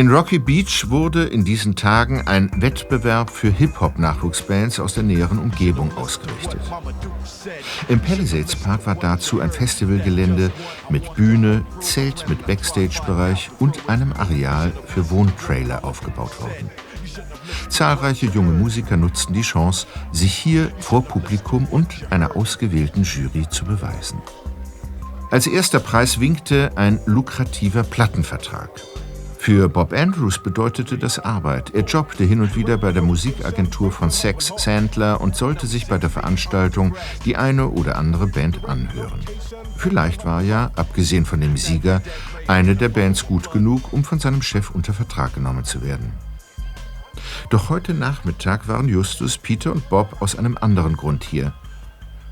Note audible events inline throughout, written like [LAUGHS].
In Rocky Beach wurde in diesen Tagen ein Wettbewerb für Hip-Hop-Nachwuchsbands aus der näheren Umgebung ausgerichtet. Im Palisades Park war dazu ein Festivalgelände mit Bühne, Zelt mit Backstage-Bereich und einem Areal für Wohntrailer aufgebaut worden. Zahlreiche junge Musiker nutzten die Chance, sich hier vor Publikum und einer ausgewählten Jury zu beweisen. Als erster Preis winkte ein lukrativer Plattenvertrag. Für Bob Andrews bedeutete das Arbeit. Er jobbte hin und wieder bei der Musikagentur von Sex Sandler und sollte sich bei der Veranstaltung die eine oder andere Band anhören. Vielleicht war ja, abgesehen von dem Sieger, eine der Bands gut genug, um von seinem Chef unter Vertrag genommen zu werden. Doch heute Nachmittag waren Justus, Peter und Bob aus einem anderen Grund hier.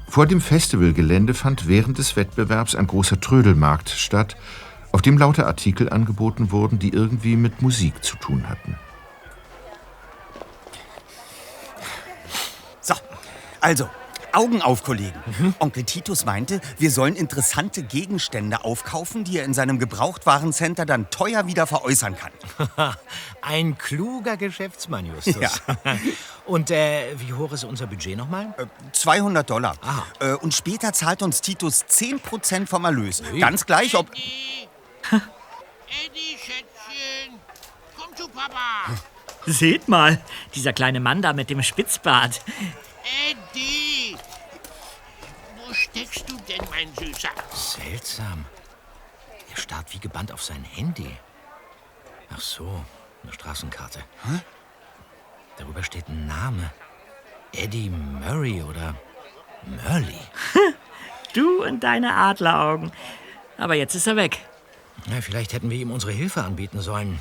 Vor dem Festivalgelände fand während des Wettbewerbs ein großer Trödelmarkt statt, auf dem lauter Artikel angeboten wurden, die irgendwie mit Musik zu tun hatten. So, also, Augen auf, Kollegen. Mhm. Onkel Titus meinte, wir sollen interessante Gegenstände aufkaufen, die er in seinem Gebrauchtwarencenter dann teuer wieder veräußern kann. [LAUGHS] Ein kluger Geschäftsmann, Justus. Ja. [LAUGHS] Und äh, wie hoch ist unser Budget nochmal? Äh, 200 Dollar. Äh, und später zahlt uns Titus 10% vom Erlös. Ganz gleich, ob... Eddie, Schätzchen, komm zu Papa. Seht mal, dieser kleine Mann da mit dem Spitzbart. Eddie, wo steckst du denn, mein Süßer? Seltsam. Er starrt wie gebannt auf sein Handy. Ach so, eine Straßenkarte. Hä? Darüber steht ein Name. Eddie Murray oder Murley. [LAUGHS] du und deine Adleraugen. Aber jetzt ist er weg. Ja, vielleicht hätten wir ihm unsere Hilfe anbieten sollen.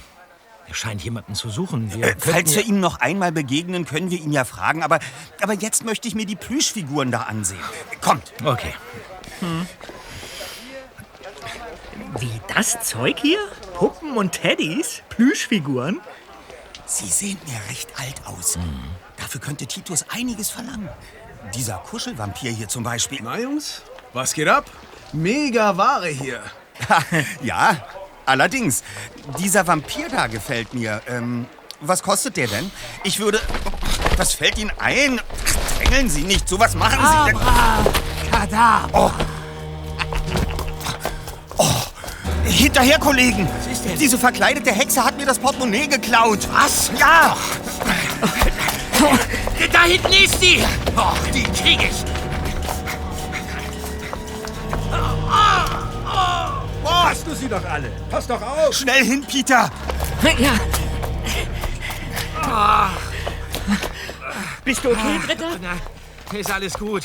Er scheint jemanden zu suchen. Wir äh, falls wir ihm noch einmal begegnen, können wir ihn ja fragen. Aber, aber jetzt möchte ich mir die Plüschfiguren da ansehen. Kommt. Okay. Hm. Wie das Zeug hier? Puppen und Teddys? Plüschfiguren? Sie sehen mir recht alt aus. Mhm. Dafür könnte Titus einiges verlangen. Dieser Kuschelvampir hier zum Beispiel. Na, Jungs, was geht ab? Mega Ware hier. [LAUGHS] ja, allerdings. Dieser Vampir da gefällt mir. Ähm, was kostet der denn? Ich würde... Was fällt Ihnen ein? Drängeln Sie nicht. So was machen Sie denn? Kadabra. Oh. oh. Hinterher, Kollegen! Was ist denn? Diese verkleidete Hexe hat mir das Portemonnaie geklaut. Was? Ja! Da hinten ist sie! Oh, die krieg ich! Hast du sie doch alle? Pass doch auf! Schnell hin, Peter! Ja. Oh. Bist du okay, Dritter? Nein, ist alles gut.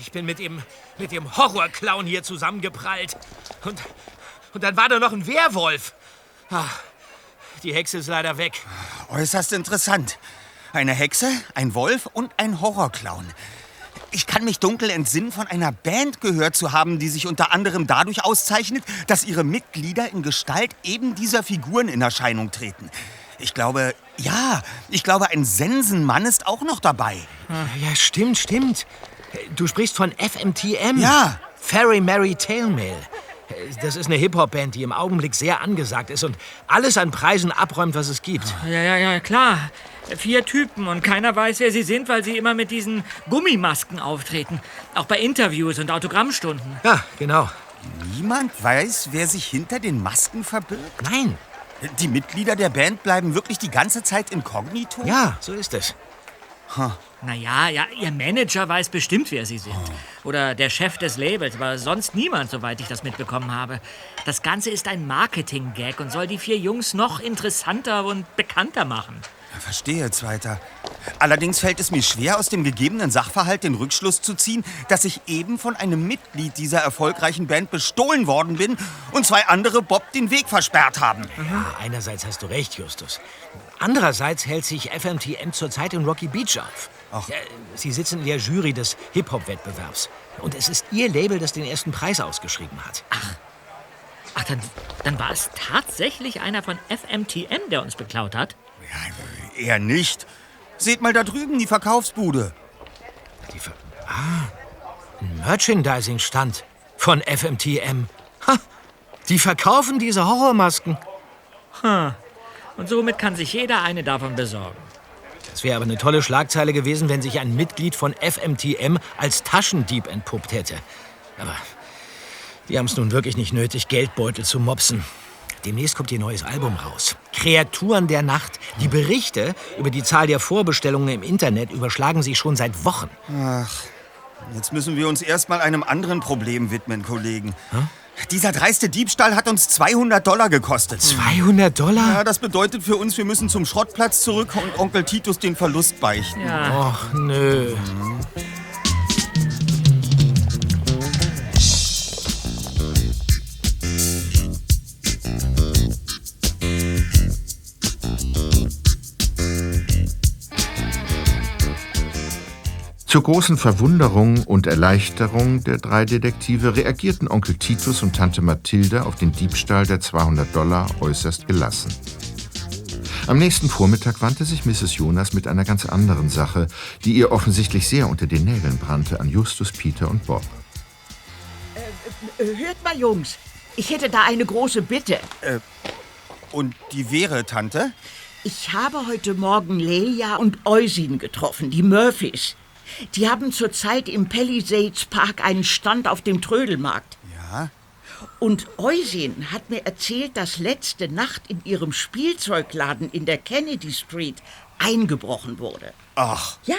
Ich bin mit dem, mit dem Horrorclown hier zusammengeprallt. Und, und dann war da noch ein Werwolf. Ach, die Hexe ist leider weg. Äußerst interessant. Eine Hexe, ein Wolf und ein Horrorclown. Ich kann mich dunkel entsinnen, von einer Band gehört zu haben, die sich unter anderem dadurch auszeichnet, dass ihre Mitglieder in Gestalt eben dieser Figuren in Erscheinung treten. Ich glaube, ja, ich glaube, ein Sensenmann ist auch noch dabei. Ja, stimmt, stimmt. Du sprichst von FMTM? Ja. Fairy Mary Tailmail. Das ist eine Hip-Hop-Band, die im Augenblick sehr angesagt ist und alles an Preisen abräumt, was es gibt. Ja, ja, ja, klar. Vier Typen und keiner weiß, wer sie sind, weil sie immer mit diesen Gummimasken auftreten. Auch bei Interviews und Autogrammstunden. Ja, genau. Niemand weiß, wer sich hinter den Masken verbirgt? Nein. Die Mitglieder der Band bleiben wirklich die ganze Zeit inkognito? Ja, so ist es. Huh. Naja, ja, ihr Manager weiß bestimmt, wer sie sind. Oder der Chef des Labels, aber sonst niemand, soweit ich das mitbekommen habe. Das Ganze ist ein Marketing-Gag und soll die vier Jungs noch interessanter und bekannter machen. Verstehe, Zweiter. Allerdings fällt es mir schwer, aus dem gegebenen Sachverhalt den Rückschluss zu ziehen, dass ich eben von einem Mitglied dieser erfolgreichen Band bestohlen worden bin und zwei andere Bob den Weg versperrt haben. Ja, einerseits hast du recht, Justus. Andererseits hält sich FMTM zurzeit in Rocky Beach auf. Ach. Sie sitzen in der Jury des Hip-Hop-Wettbewerbs. Und es ist Ihr Label, das den ersten Preis ausgeschrieben hat. Ach. Ach, dann, dann war es tatsächlich einer von FMTM, der uns beklaut hat? Ja, eher nicht. Seht mal da drüben die Verkaufsbude. Die Ver ah, ein Merchandising-Stand von FMTM. Ha, die verkaufen diese Horrormasken. Ha, Und somit kann sich jeder eine davon besorgen. Das wäre aber eine tolle Schlagzeile gewesen, wenn sich ein Mitglied von FMTM als Taschendieb entpuppt hätte. Aber die haben es nun wirklich nicht nötig, Geldbeutel zu mopsen. Demnächst kommt ihr neues Album raus. Kreaturen der Nacht. Die Berichte über die Zahl der Vorbestellungen im Internet überschlagen sich schon seit Wochen. Jetzt müssen wir uns erstmal einem anderen Problem widmen, Kollegen. Dieser dreiste Diebstahl hat uns 200 Dollar gekostet. 200 Dollar? Ja, das bedeutet für uns, wir müssen zum Schrottplatz zurück und Onkel Titus den Verlust beichten. Ja, Och, nö. Zur großen Verwunderung und Erleichterung der drei Detektive reagierten Onkel Titus und Tante Mathilde auf den Diebstahl der 200 Dollar äußerst gelassen. Am nächsten Vormittag wandte sich Mrs. Jonas mit einer ganz anderen Sache, die ihr offensichtlich sehr unter den Nägeln brannte, an Justus, Peter und Bob. Äh, Hört mal, Jungs. Ich hätte da eine große Bitte. Und die wäre, Tante? Ich habe heute Morgen Lelia und Eusin getroffen, die Murphys. Die haben zurzeit im Palisades Park einen Stand auf dem Trödelmarkt. Ja. Und Eusin hat mir erzählt, dass letzte Nacht in ihrem Spielzeugladen in der Kennedy Street eingebrochen wurde. Ach, Ja,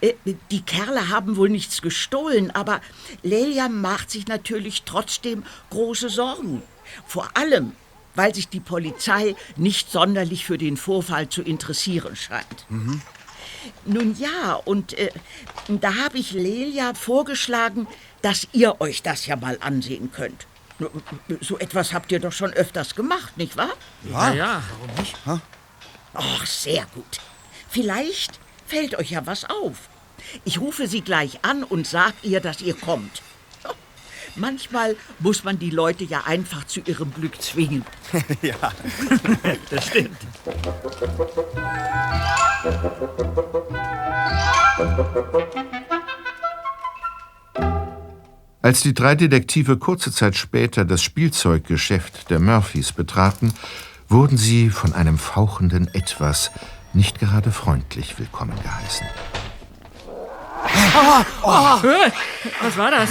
äh, die Kerle haben wohl nichts gestohlen, aber Lelia macht sich natürlich trotzdem große Sorgen. Vor allem, weil sich die Polizei nicht sonderlich für den Vorfall zu interessieren scheint. Nun ja, und äh, da habe ich Lelia vorgeschlagen, dass ihr euch das ja mal ansehen könnt. So etwas habt ihr doch schon öfters gemacht, nicht wahr? ja, ja. Ach, sehr gut. Vielleicht fällt euch ja was auf. Ich rufe sie gleich an und sag ihr, dass ihr kommt. Manchmal muss man die Leute ja einfach zu ihrem Glück zwingen. [LAUGHS] [LAUGHS] Das stimmt. Als die drei Detektive kurze Zeit später das Spielzeuggeschäft der Murphys betraten, wurden sie von einem fauchenden Etwas nicht gerade freundlich willkommen geheißen. Was war das?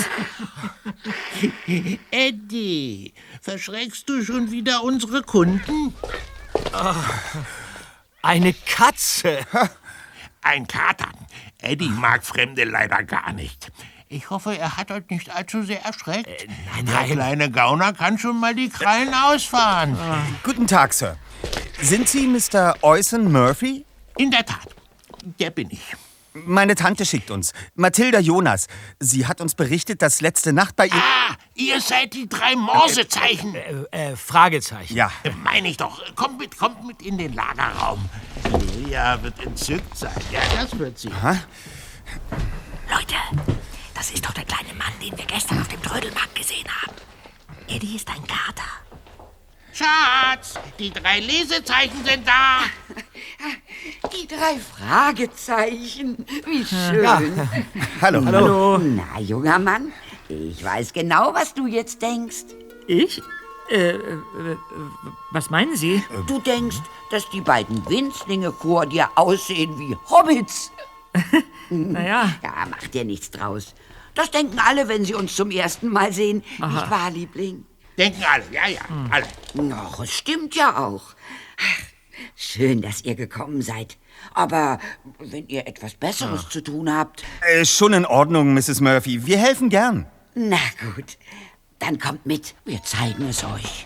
Eddie, verschreckst du schon wieder unsere Kunden? Eine Katze. [LAUGHS] Ein Kater. Eddie mag Fremde leider gar nicht. Ich hoffe, er hat euch nicht allzu sehr erschreckt. nein, Der nein. kleine Gauner kann schon mal die Krallen ausfahren. guten Tag, Sir. Sind Sie Mr. Eusen Murphy? In der Tat, der bin ich. Meine Tante schickt uns. Mathilda Jonas. Sie hat uns berichtet, dass letzte Nacht bei ihr... Ah, ihr seid die drei Morsezeichen. Äh, äh, Fragezeichen. Ja, Meine ich doch. Kommt mit, kommt mit in den Lagerraum. Julia wird entzückt sein. Ja, das wird sie. Leute, das ist doch der kleine Mann, den wir gestern auf dem Trödelmarkt gesehen haben. Eddie ist ein Kater. Schatz, die drei Lesezeichen sind da. [LAUGHS] Die drei Fragezeichen. Wie schön. hallo. Hallo. Na, junger Mann, ich weiß genau, was du jetzt denkst. Ich? Äh, äh, was meinen Sie? Du denkst, dass die beiden Winzlinge vor dir aussehen wie Hobbits. [LAUGHS] Naja, Ja, mach dir nichts draus. Das denken alle, wenn sie uns zum ersten Mal sehen. Nicht wahr, Liebling? Denken alle, ja, ja, alle. Ach, es stimmt ja auch. Ach, schön, dass ihr gekommen seid. Aber wenn ihr etwas Besseres zu tun habt, Äh, schon in Ordnung, Mrs. Murphy. Wir helfen gern. na gut, dann kommt mit. Wir zeigen es euch.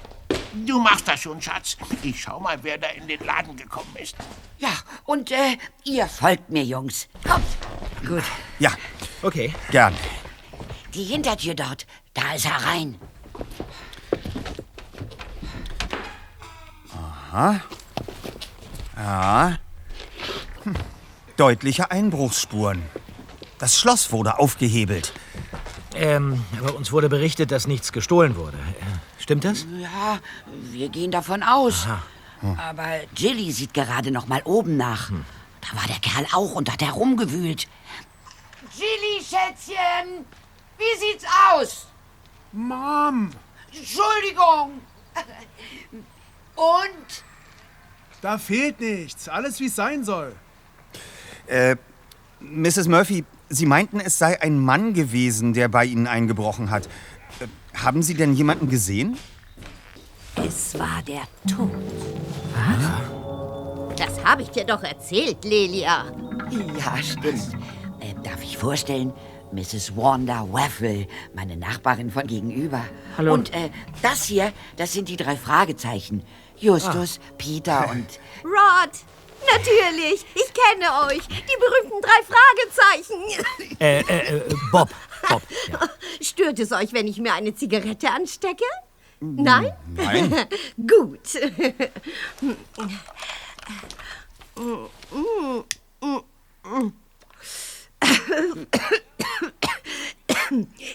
Du machst das schon, Schatz. Ich schau mal, wer da in den Laden gekommen ist. Ja, und äh, ihr folgt mir, Jungs. Kommt, gut. Ja, Okay. gern. die Hintertür dort, da ist herein. Ja. Hm. Deutliche Einbruchsspuren. Das Schloss wurde aufgehebelt. Ähm, aber uns wurde berichtet, dass nichts gestohlen wurde. Stimmt das? Ja, wir gehen davon aus. Aber Jilly sieht gerade noch mal oben nach. Da war der Kerl auch und hat herumgewühlt. Jilly, Schätzchen, wie sieht's aus? Mom, Entschuldigung. Und? Da fehlt nichts. Alles, wie es sein soll. Äh, Mrs. Murphy, Sie meinten, es sei ein Mann gewesen, der bei Ihnen eingebrochen hat. Äh, haben Sie denn jemanden gesehen? Es war der Tod. Das habe ich dir doch erzählt, Lelia. Ja, stimmt. Äh, darf ich vorstellen? Mrs. Wanda Waffle, meine Nachbarin von gegenüber. Hallo. Und äh, das hier, das sind die drei Fragezeichen. Justus, Peter und... Rod, natürlich. Ich kenne euch. Die berühmten drei Fragezeichen. Äh, äh, äh, Bob. Bob. Ja. [LAUGHS] Stört es euch, wenn ich mir eine Zigarette anstecke? Nein? Nein. [LAUGHS] Gut.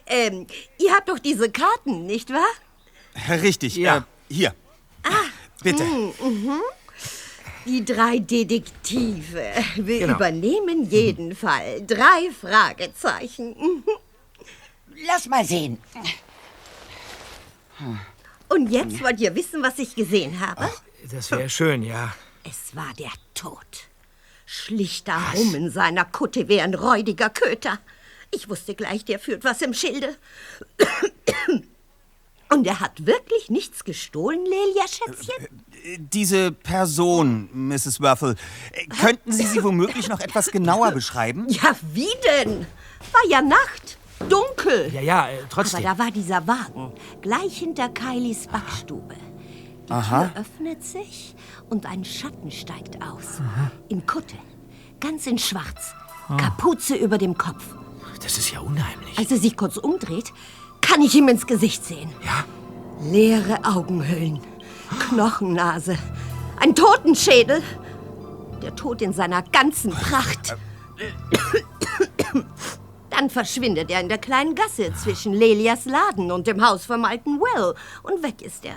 ähm, ihr habt doch diese Karten, nicht wahr? Richtig, Ja. äh, hier. Bitte. Die drei Detektive. Wir Genau. übernehmen jeden Fall. Drei Fragezeichen. Mhm. Lass mal sehen. Und jetzt wollt ihr wissen, was ich gesehen habe? Das wäre schön, ja. Es war der Tod. Schlich da rum in seiner Kutte wie ein räudiger Köter. Ich wusste gleich, der führt was im Schilde. Und er hat wirklich nichts gestohlen, Lelia, Schätzchen? Diese Person, Mrs. Waffle, äh, könnten Sie sie [LAUGHS] womöglich noch etwas genauer beschreiben? Ja, wie denn? War ja Nacht. Dunkel. Ja, ja, äh, Aber trotzdem. da war dieser Wagen, gleich hinter Kylies Backstube. Die Tür öffnet sich und ein Schatten steigt aus. In Kutte, ganz in schwarz, Kapuze über dem Kopf. Das ist ja unheimlich. Als er sich kurz umdreht, kann ich ihm ins Gesicht sehen. Ja? Leere Augenhöhlen, Knochennase, ein Totenschädel. Der Tod in seiner ganzen Pracht. Dann verschwindet er in der kleinen Gasse zwischen Lelias Laden und dem Haus vom alten Will. Und weg ist er.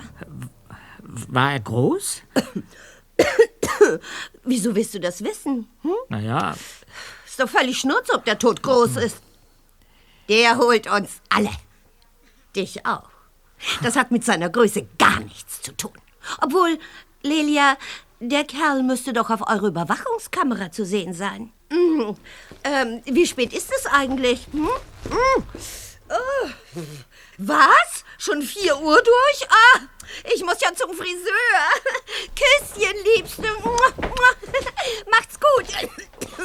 War er groß? Wieso willst du das wissen? Hm? Naja, Ist doch völlig schnurz, ob der Tod groß ist. Der holt uns alle. Dich auch. Das hat mit seiner Größe gar nichts zu tun. Obwohl, Lelia, der Kerl müsste doch auf eurer Überwachungskamera zu sehen sein. Mhm. Ähm, wie spät ist es eigentlich? Hm? Mhm. Oh. Was? Schon vier Uhr durch? Ah, ich muss ja zum Friseur. Küsschen, Liebste. Macht's gut.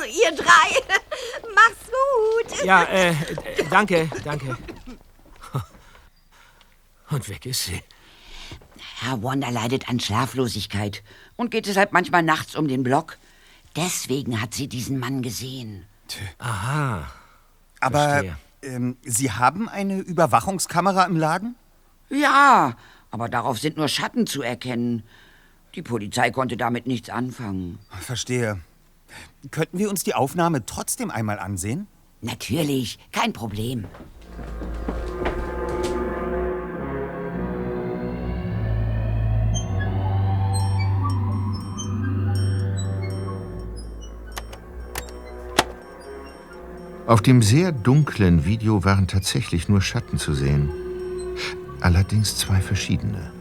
Ihr drei. Macht's gut. Ja, äh, äh, danke, danke. Und weg ist sie. Herr Wanda leidet an Schlaflosigkeit und geht deshalb manchmal nachts um den Block. Deswegen hat sie diesen Mann gesehen. Aha. Aber ähm, Sie haben eine Überwachungskamera im Laden? Ja, aber darauf sind nur Schatten zu erkennen. Die Polizei konnte damit nichts anfangen. Verstehe. Könnten wir uns die Aufnahme trotzdem einmal ansehen? Natürlich, kein Problem. Auf dem sehr dunklen Video waren tatsächlich nur Schatten zu sehen. Allerdings zwei verschiedene.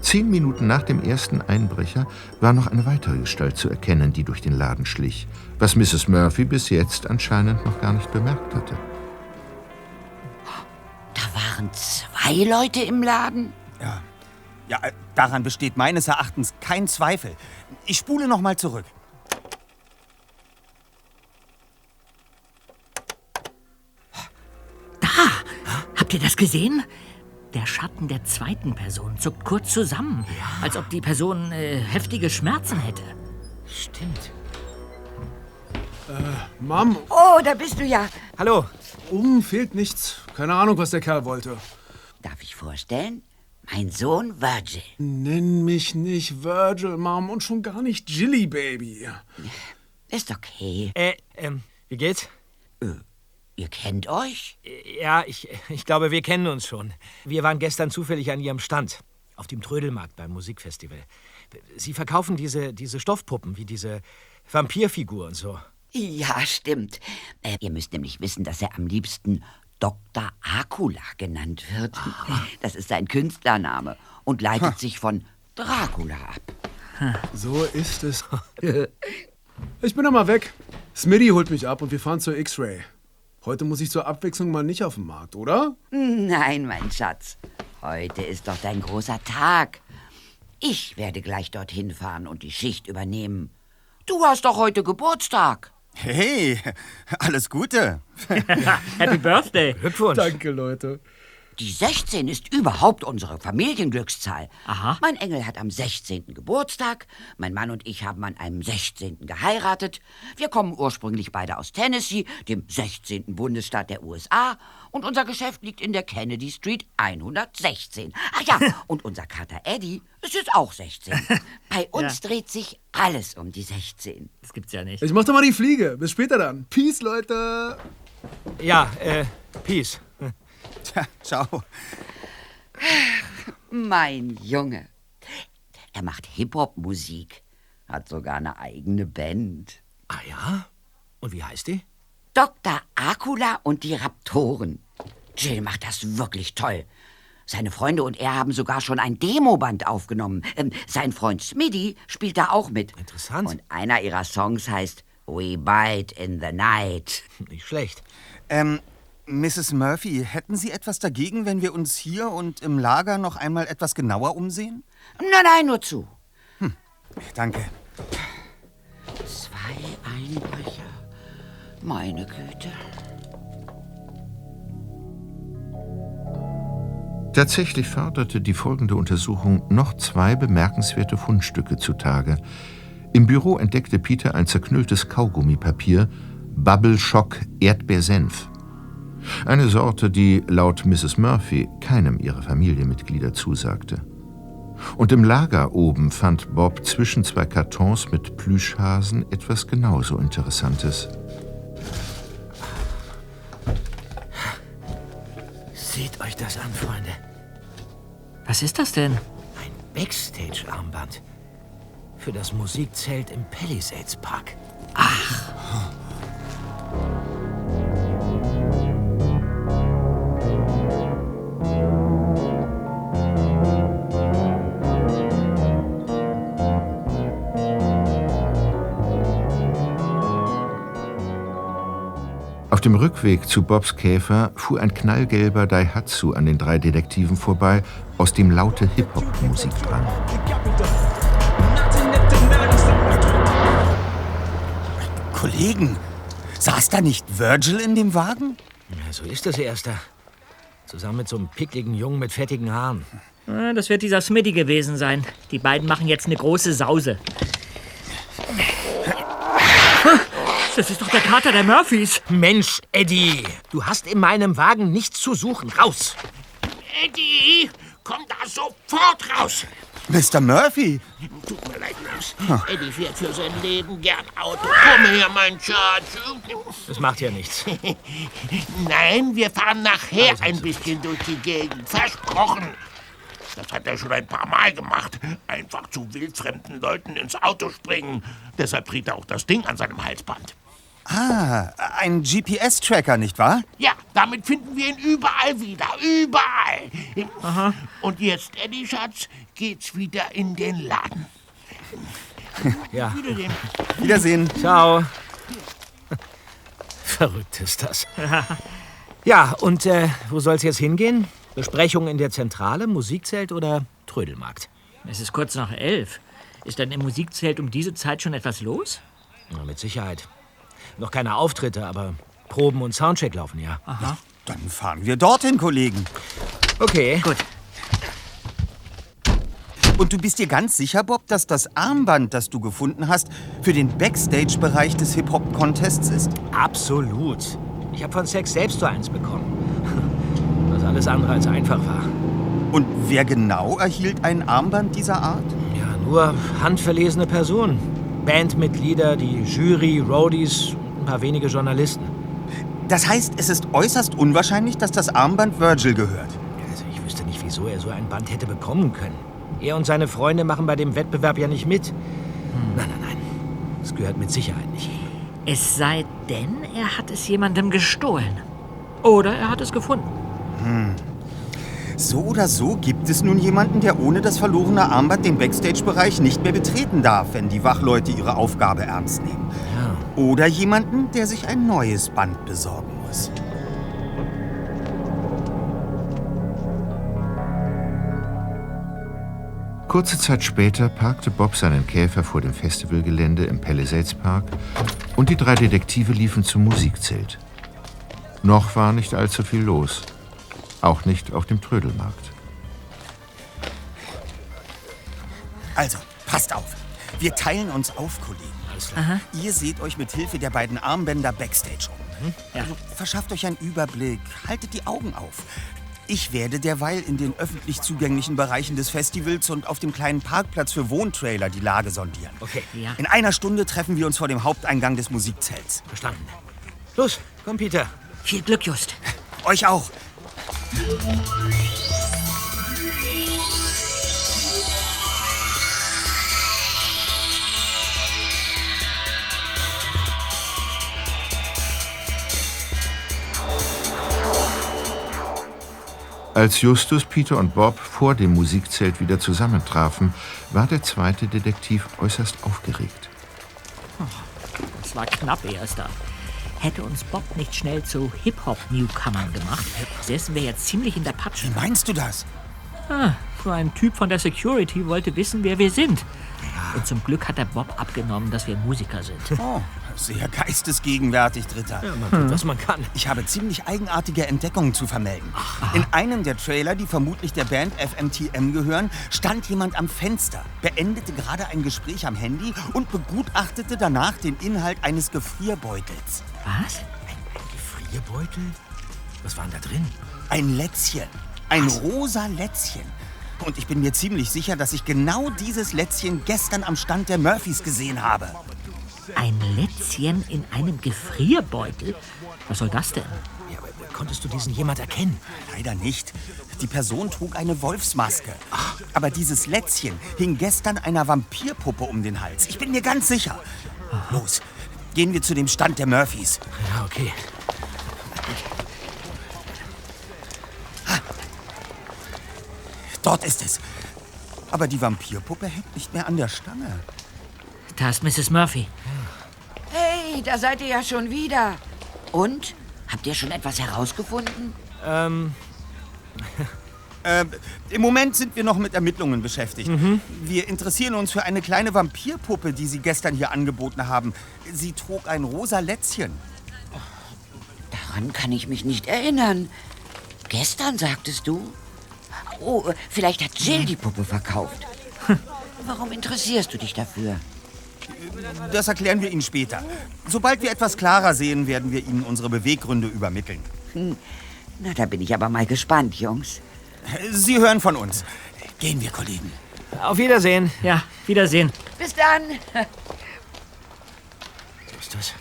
Zehn Minuten nach dem ersten Einbrecher war noch eine weitere Gestalt zu erkennen, die durch den Laden schlich, was Mrs. Murphy bis jetzt anscheinend noch gar nicht bemerkt hatte. Da waren zwei Leute im Laden? Ja. Ja, äh, daran besteht meines Erachtens kein Zweifel. Ich spule noch mal zurück. Habt ihr das gesehen? Der Schatten der zweiten Person zuckt kurz zusammen, als ob die Person äh, heftige Schmerzen hätte. Stimmt. Mom, Oh, da bist du ja. Hallo. oben fehlt nichts. Keine Ahnung, was der Kerl wollte. Darf ich vorstellen? Mein Sohn Virgil. Nenn mich nicht Virgil, Mom, und schon gar nicht Jilly Baby. Ist okay. Äh, ähm, wie geht's? Ihr kennt euch? Ja, ich, ich glaube, wir kennen uns schon. Wir waren gestern zufällig an Ihrem Stand. Auf dem Trödelmarkt beim Musikfestival. Sie verkaufen diese, diese Stoffpuppen, wie diese Vampirfigur und so. Ja, stimmt. Äh, ihr müsst nämlich wissen, dass er am liebsten Dr. Akula genannt wird. Das ist sein Künstlername und leitet sich von Dracula ab. So ist es. Ich bin mal weg. Smitty holt mich ab und wir fahren zur X-Ray. Heute muss ich zur Abwechslung mal nicht auf den Markt, oder? Nein, mein Schatz. Heute ist doch dein großer Tag. Ich werde gleich dorthin fahren und die Schicht übernehmen. Du hast doch heute Geburtstag. Hey, [LAUGHS] alles Gute. [LAUGHS] Happy Birthday. Glückwunsch. Danke, Leute. Die 16 ist überhaupt unsere Familienglückszahl. Aha. Mein Engel hat am 16. Geburtstag. Mein Mann und ich haben an einem 16. geheiratet. Wir kommen ursprünglich beide aus Tennessee, dem 16. Bundesstaat der USA. Und unser Geschäft liegt in der Kennedy Street 116. Ach ja, [LAUGHS] und unser Kater Eddie ist jetzt auch 16. [LAUGHS] Bei uns dreht sich alles um die 16. Das gibt's ja nicht. Ich mach doch mal die Fliege. Bis später dann. Peace, Leute. Ja, äh, Peace. Tja, ciao. Mein Junge. Er macht Hip-Hop-Musik. Hat sogar eine eigene Band. Ah ja? Und wie heißt die? Dr. Akula und die Raptoren. Jill macht das wirklich toll. Seine Freunde und er haben sogar schon ein Demoband aufgenommen. Ähm, sein Freund Smitty spielt da auch mit. Interessant. Und einer ihrer Songs heißt We Bite in the Night. Nicht schlecht. Ähm, Mrs. Murphy, hätten Sie etwas dagegen, wenn wir uns hier und im Lager noch einmal etwas genauer umsehen? Nein, nein, nur zu. Danke. Zwei Einbrecher. Meine Güte. Tatsächlich förderte die folgende Untersuchung noch zwei bemerkenswerte Fundstücke zutage. Im Büro entdeckte Peter ein zerknülltes Kaugummipapier, Bubble Shock Erdbeersenf. Eine Sorte, die laut Mrs. Murphy keinem ihrer Familienmitglieder zusagte. Und im Lager oben fand Bob zwischen zwei Kartons mit Plüschhasen etwas genauso Interessantes. Seht euch das an, Freunde. Was ist das denn? Ein Backstage-Armband. Für das Musikzelt im Palisades Park. Auf dem Rückweg zu Bobs Käfer fuhr ein knallgelber Daihatsu an den drei Detektiven vorbei, aus dem laute Hip-Hop-Musik drang. Kollegen, saß da nicht Virgil in dem Wagen? Ja, so ist das, Erster. Zusammen mit so einem pickligen Jungen mit fettigen Haaren. Das wird dieser Smitty gewesen sein. Die beiden machen jetzt eine große Sause. Ah, Das ist doch der Kater der Murphys. Mensch, Eddie, du hast in meinem Wagen nichts zu suchen. Raus! Eddie, komm da sofort raus. Mr. Murphy? Tut mir leid, Jungs. Eddie fährt für sein Leben gern Auto. Komm her, mein Schatz. Das macht ja nichts. [LAUGHS] Nein, wir fahren nachher ein bisschen durch die Gegend. Versprochen. Das hat er schon ein paar Mal gemacht. Einfach zu wildfremden Leuten ins Auto springen. Deshalb trägt er auch das Ding an seinem Halsband. Ah, ein GPS-Tracker, nicht wahr? Ja, damit finden wir ihn überall wieder. Überall. Und jetzt, Eddie, Schatz, geht's wieder in den Laden. Ja, Wiedersehen. Wiedersehen. ciao. [LAUGHS] Verrückt ist das. [LAUGHS] Ja, und äh, wo soll's jetzt hingehen? Besprechung in der Zentrale, Musikzelt oder Trödelmarkt? Es ist kurz nach elf. Ist denn im Musikzelt um diese Zeit schon etwas los? Na, mit Sicherheit. Noch keine Auftritte, aber Proben und Soundcheck laufen ja. Dann fahren wir dorthin, Kollegen. Okay. Gut. Und du bist dir ganz sicher, Bob, dass das Armband, das du gefunden hast, für den Backstage-Bereich des Hip-Hop-Contests ist? Absolut. Ich habe von Sex selbst so eins bekommen. [LAUGHS] Was alles andere als einfach war. Und wer genau erhielt ein Armband dieser Art? Ja, nur handverlesene Personen. Bandmitglieder, die Jury, Roadies paar wenige Journalisten. Das heißt, es ist äußerst unwahrscheinlich, dass das Armband Virgil gehört. Also ich wüsste nicht, wieso er so ein Band hätte bekommen können. Er und seine Freunde machen bei dem Wettbewerb ja nicht mit. Nein, nein, nein. Das gehört mit Sicherheit nicht. Es sei denn, er hat es jemandem gestohlen. Oder er hat es gefunden. So oder so gibt es nun jemanden, der ohne das verlorene Armband den Backstage-Bereich nicht mehr betreten darf, wenn die Wachleute ihre Aufgabe ernst nehmen. Oder jemanden, der sich ein neues Band besorgen muss. Kurze Zeit später parkte Bob seinen Käfer vor dem Festivalgelände im Palisades Park und die drei Detektive liefen zum Musikzelt. Noch war nicht allzu viel los. Auch nicht auf dem Trödelmarkt. Also, passt auf. Wir teilen uns auf, Kollegen. Ihr seht euch mit Hilfe der beiden Armbänder Backstage um. Also, verschafft euch einen Überblick, haltet die Augen auf. Ich werde derweil in den öffentlich zugänglichen Bereichen des Festivals und auf dem kleinen Parkplatz für Wohntrailer die Lage sondieren. Okay. Ja. In einer Stunde treffen wir uns vor dem Haupteingang des Musikzelts. Verstanden. Los, komm, Peter. Viel Glück, Just. Euch auch. Als Justus, Peter und Bob vor dem Musikzelt wieder zusammentrafen, war der zweite Detektiv äußerst aufgeregt. Das war knapp, Erster. Hätte uns Bob nicht schnell zu Hip-Hop-Newcomern gemacht, säßen wir jetzt ziemlich in der Patsche. Wie meinst du das? Ah, so ein Typ von der Security wollte wissen, wer wir sind. Und zum Glück hat der Bob abgenommen, dass wir Musiker sind. Oh, sehr geistesgegenwärtig, Dritter. Man tut, was man kann. Ich habe ziemlich eigenartige Entdeckungen zu vermelden. In einem der Trailer, die vermutlich der Band FMTM gehören, stand jemand am Fenster, beendete gerade ein Gespräch am Handy und begutachtete danach den Inhalt eines Gefrierbeutels. Was? Gefrierbeutel? Was war denn da drin? Ein Lätzchen. Ein rosa Lätzchen. Und ich bin mir ziemlich sicher, dass ich genau dieses Lätzchen gestern am Stand der Murphys gesehen habe. Ein Lätzchen in einem Gefrierbeutel? Was soll das denn? Ja, aber konntest du diesen jemand erkennen? Leider nicht. Die Person trug eine Wolfsmaske. Aber dieses Lätzchen hing gestern einer Vampirpuppe um den Hals. Ich bin mir ganz sicher. Los, gehen wir zu dem Stand der Murphys. Ja, okay. Dort ist es. Aber die Vampirpuppe hängt nicht mehr an der Stange. Da ist Mrs. Murphy. Hey, da seid ihr ja schon wieder. Und? Habt ihr schon etwas herausgefunden? Ähm, [LAUGHS] Äh, Im Moment sind wir noch mit Ermittlungen beschäftigt. Wir interessieren uns für eine kleine Vampirpuppe, die Sie gestern hier angeboten haben. Sie trug ein rosa Lätzchen. Daran kann ich mich nicht erinnern. Gestern sagtest du? Oh, äh, vielleicht hat Jill die Puppe verkauft. [LAUGHS] Warum interessierst du dich dafür? Das erklären wir Ihnen später. Sobald wir etwas klarer sehen, werden wir Ihnen unsere Beweggründe übermitteln. Na, da bin ich aber mal gespannt, Jungs. Sie hören von uns. Gehen wir, Kollegen. auf Wiedersehen. Ja, Wiedersehen. Bis dann. Justus,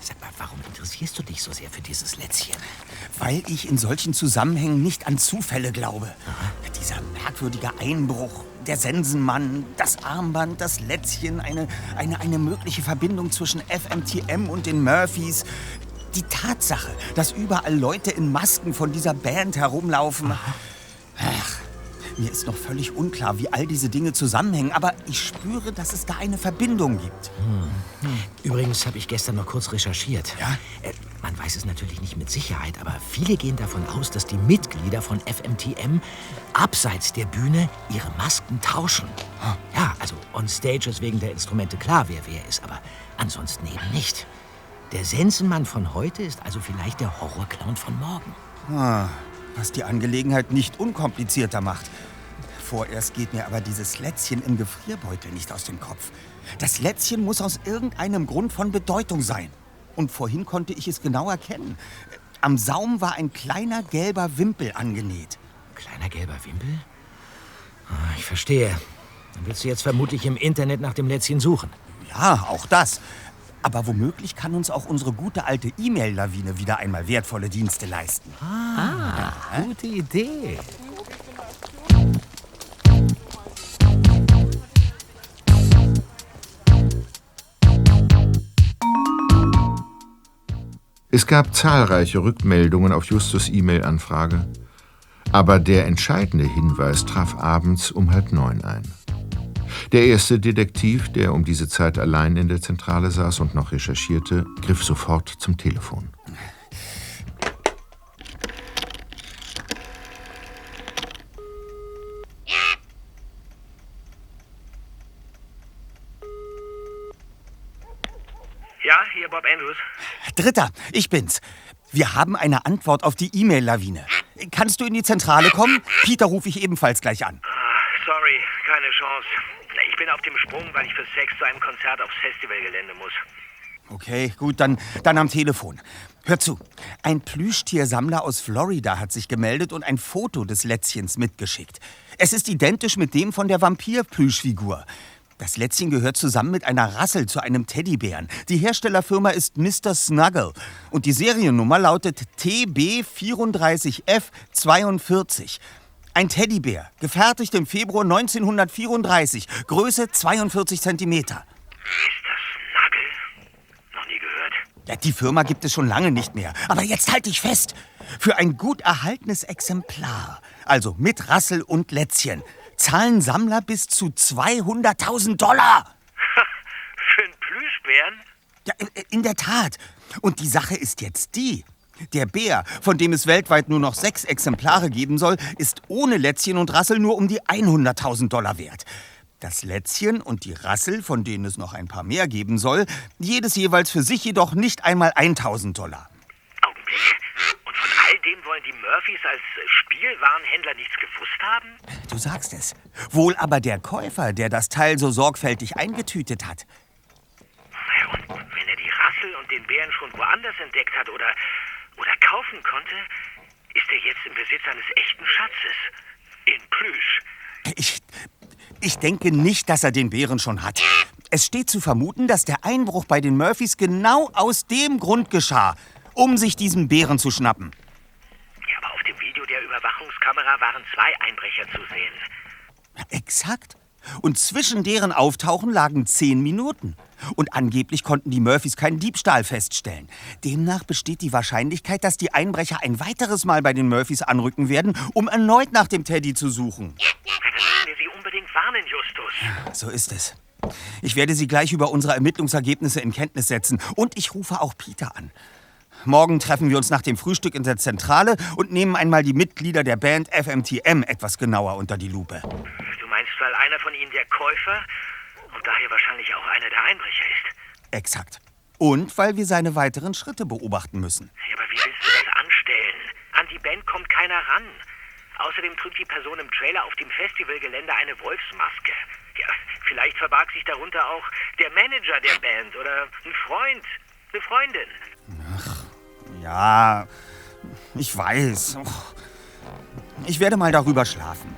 sag mal, warum interessierst du dich so sehr für dieses Lätzchen? Weil ich in solchen Zusammenhängen nicht an Zufälle glaube. Dieser merkwürdige Einbruch, der Sensenmann, das Armband, das Lätzchen, eine, eine, eine mögliche Verbindung zwischen FMTM und den Murphys. Die Tatsache, dass überall Leute in Masken von dieser Band herumlaufen. Ach, mir ist noch völlig unklar, wie all diese Dinge zusammenhängen, aber ich spüre, dass es da eine Verbindung gibt. Übrigens habe ich gestern noch kurz recherchiert. Ja? Äh, man weiß es natürlich nicht mit Sicherheit, aber viele gehen davon aus, dass die Mitglieder von FMTM abseits der Bühne ihre Masken tauschen. Ja, also on stage ist wegen der Instrumente klar, wer wer ist, aber ansonsten eben nicht. Der Sensenmann von heute ist also vielleicht der Horrorclown von morgen. Was die Angelegenheit nicht unkomplizierter macht. Vorerst geht mir aber dieses Lätzchen im Gefrierbeutel nicht aus dem Kopf. Das Lätzchen muss aus irgendeinem Grund von Bedeutung sein. Und vorhin konnte ich es genau erkennen. Am Saum war ein kleiner gelber Wimpel angenäht. Kleiner gelber Wimpel? Ah, ich verstehe. Dann willst du jetzt vermutlich im Internet nach dem Lätzchen suchen. Ja, auch das. Aber womöglich kann uns auch unsere gute alte E-Mail-Lawine wieder einmal wertvolle Dienste leisten. Gute Idee. Es gab zahlreiche Rückmeldungen auf Justus E-Mail-Anfrage. Aber der entscheidende Hinweis traf abends um halb neun ein. Der erste Detektiv, der um diese Zeit allein in der Zentrale saß und noch recherchierte, griff sofort zum Telefon. Ja, hier Bob Andrews. Dritter, ich bin's. Wir haben eine Antwort auf die E-Mail-Lawine. Kannst du in die Zentrale kommen? Peter rufe ich ebenfalls gleich an. Ah, sorry, keine Chance. Ich bin auf dem Sprung, weil ich für Sex zu einem Konzert aufs Festivalgelände muss. Okay, gut, dann, dann am Telefon. Hör zu. Ein Plüschtiersammler aus Florida hat sich gemeldet und ein Foto des Lätzchens mitgeschickt. Es ist identisch mit dem von der Vampir-Plüschfigur. Das Lätzchen gehört zusammen mit einer Rassel zu einem Teddybären. Die Herstellerfirma ist Mr. Snuggle und die Seriennummer lautet TB34F42. Ein Teddybär, gefertigt im Februar 1934, Größe 42 Zentimeter. Ja, die Firma gibt es schon lange nicht mehr. Aber jetzt halt dich fest. Für ein gut erhaltenes Exemplar, also mit Rassel und Lätzchen, zahlen Sammler bis zu 200.000 Dollar. Für einen Plüschbären? Ja, in- in der Tat. Und die Sache ist jetzt die. Der Bär, von dem es weltweit nur noch sechs Exemplare geben soll, ist ohne Lätzchen und Rassel nur um die 100.000 Dollar wert. Das Lätzchen und die Rassel, von denen es noch ein paar mehr geben soll, jedes jeweils für sich jedoch nicht einmal 1.000 Dollar. Und von all dem wollen die Murphys als Spielwarenhändler nichts gewusst haben? Du sagst es. Wohl aber der Käufer, der das Teil so sorgfältig eingetütet hat. Und wenn er die Rassel und den Bären schon woanders entdeckt hat oder, oder kaufen konnte, ist er jetzt im Besitz eines echten Schatzes. In Plüsch. Ich, ich denke nicht, dass er den Bären schon hat. Es steht zu vermuten, dass der Einbruch bei den Murphys genau aus dem Grund geschah, um sich diesen Bären zu schnappen. Ja, aber auf dem Video der Überwachungskamera waren zwei Einbrecher zu sehen. Exakt. Und zwischen deren Auftauchen lagen zehn Minuten. Und angeblich konnten die Murphys keinen Diebstahl feststellen. Demnach besteht die Wahrscheinlichkeit, dass die Einbrecher ein weiteres Mal bei den Murphys anrücken werden, um erneut nach dem Teddy zu suchen. Wir Sie unbedingt warnen, Justus. So ist es. Ich werde Sie gleich über unsere Ermittlungsergebnisse in Kenntnis setzen. Und ich rufe auch Peter an. Morgen treffen wir uns nach dem Frühstück in der Zentrale und nehmen einmal die Mitglieder der Band FMTM etwas genauer unter die Lupe. Weil einer von ihnen der Käufer und daher wahrscheinlich auch einer der Einbrecher ist? Exakt. Und weil wir seine weiteren Schritte beobachten müssen. Ja, aber wie willst du das anstellen? An die Band kommt keiner ran. Außerdem trug die Person im Trailer auf dem Festivalgelände eine Wolfsmaske. Ja, vielleicht verbarg sich darunter auch der Manager der Band oder ein Freund, eine Freundin. Ja, ich weiß. Ich werde mal darüber schlafen.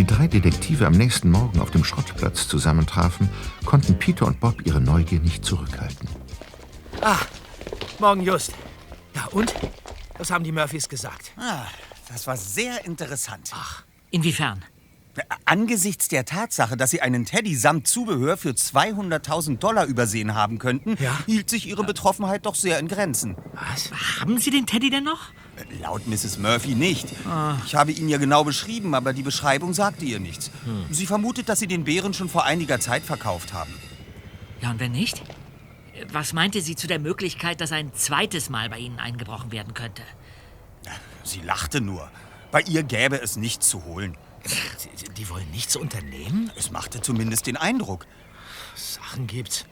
Die drei Detektive am nächsten Morgen auf dem Schrottplatz zusammentrafen, konnten Peter und Bob ihre Neugier nicht zurückhalten. Ah, morgen just. Ja, und? Was haben die Murphys gesagt? Ah, das war sehr interessant. Ach, inwiefern? Angesichts der Tatsache, dass sie einen Teddy samt Zubehör für 200.000 Dollar übersehen haben könnten, hielt sich ihre Betroffenheit doch sehr in Grenzen. Was? Haben Sie den Teddy denn noch? Laut Mrs. Murphy nicht. Ich habe ihn ihr genau beschrieben, aber die Beschreibung sagte ihr nichts. Sie vermutet, dass sie den Bären schon vor einiger Zeit verkauft haben. Ja, und wenn nicht? Was meinte sie zu der Möglichkeit, dass ein zweites Mal bei Ihnen eingebrochen werden könnte? Sie lachte nur. Bei ihr gäbe es nichts zu holen. Die wollen nichts unternehmen? Es machte zumindest den Eindruck. Sachen gibt's.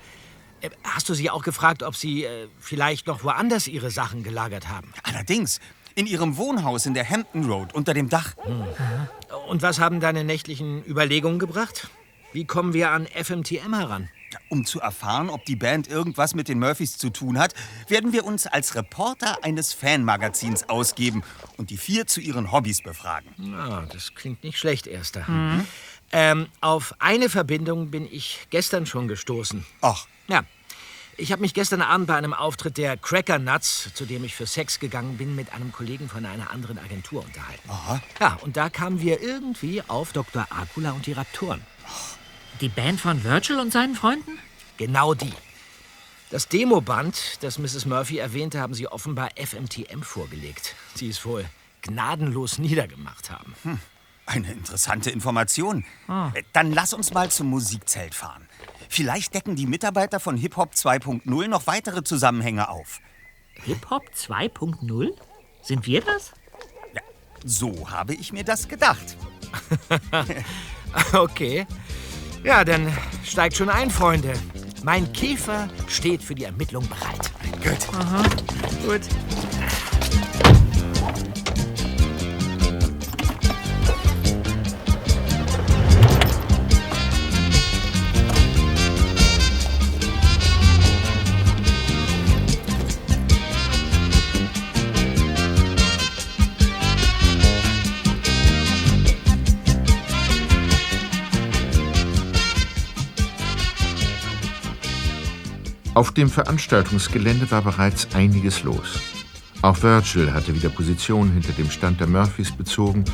Äh, Hast du sie auch gefragt, ob sie äh, vielleicht noch woanders ihre Sachen gelagert haben? Allerdings, in ihrem Wohnhaus in der Hampton Road unter dem Dach. Und was haben deine nächtlichen Überlegungen gebracht? Wie kommen wir an FMTM heran? Um zu erfahren, ob die Band irgendwas mit den Murphys zu tun hat, werden wir uns als Reporter eines Fanmagazins ausgeben und die vier zu ihren Hobbys befragen. Na, das klingt nicht schlecht, Erster. Ähm, auf eine Verbindung bin ich gestern schon gestoßen. Ach, Ja. Ich habe mich gestern Abend bei einem Auftritt der Cracker Nuts, zu dem ich für Sex gegangen bin, mit einem Kollegen von einer anderen Agentur unterhalten. Aha. Ja, und da kamen wir irgendwie auf Dr. Akula und die Raptoren. Die Band von Virgil und seinen Freunden? Genau die. Das Demoband, das Mrs. Murphy erwähnte, haben sie offenbar FMTM vorgelegt. Sie es wohl gnadenlos niedergemacht haben. Eine interessante Information. Äh, Dann lass uns mal zum Musikzelt fahren. Vielleicht decken die Mitarbeiter von Hip Hop 2.0 noch weitere Zusammenhänge auf. Hip-Hop 2.0? Sind wir das? So habe ich mir das gedacht. [LAUGHS] Okay. Ja, dann steigt schon ein, Freunde. Mein Käfer steht für die Ermittlung bereit. Gut. Gut. Auf dem Veranstaltungsgelände war bereits einiges los. Auch Virgil hatte wieder Position hinter dem Stand der Murphys bezogen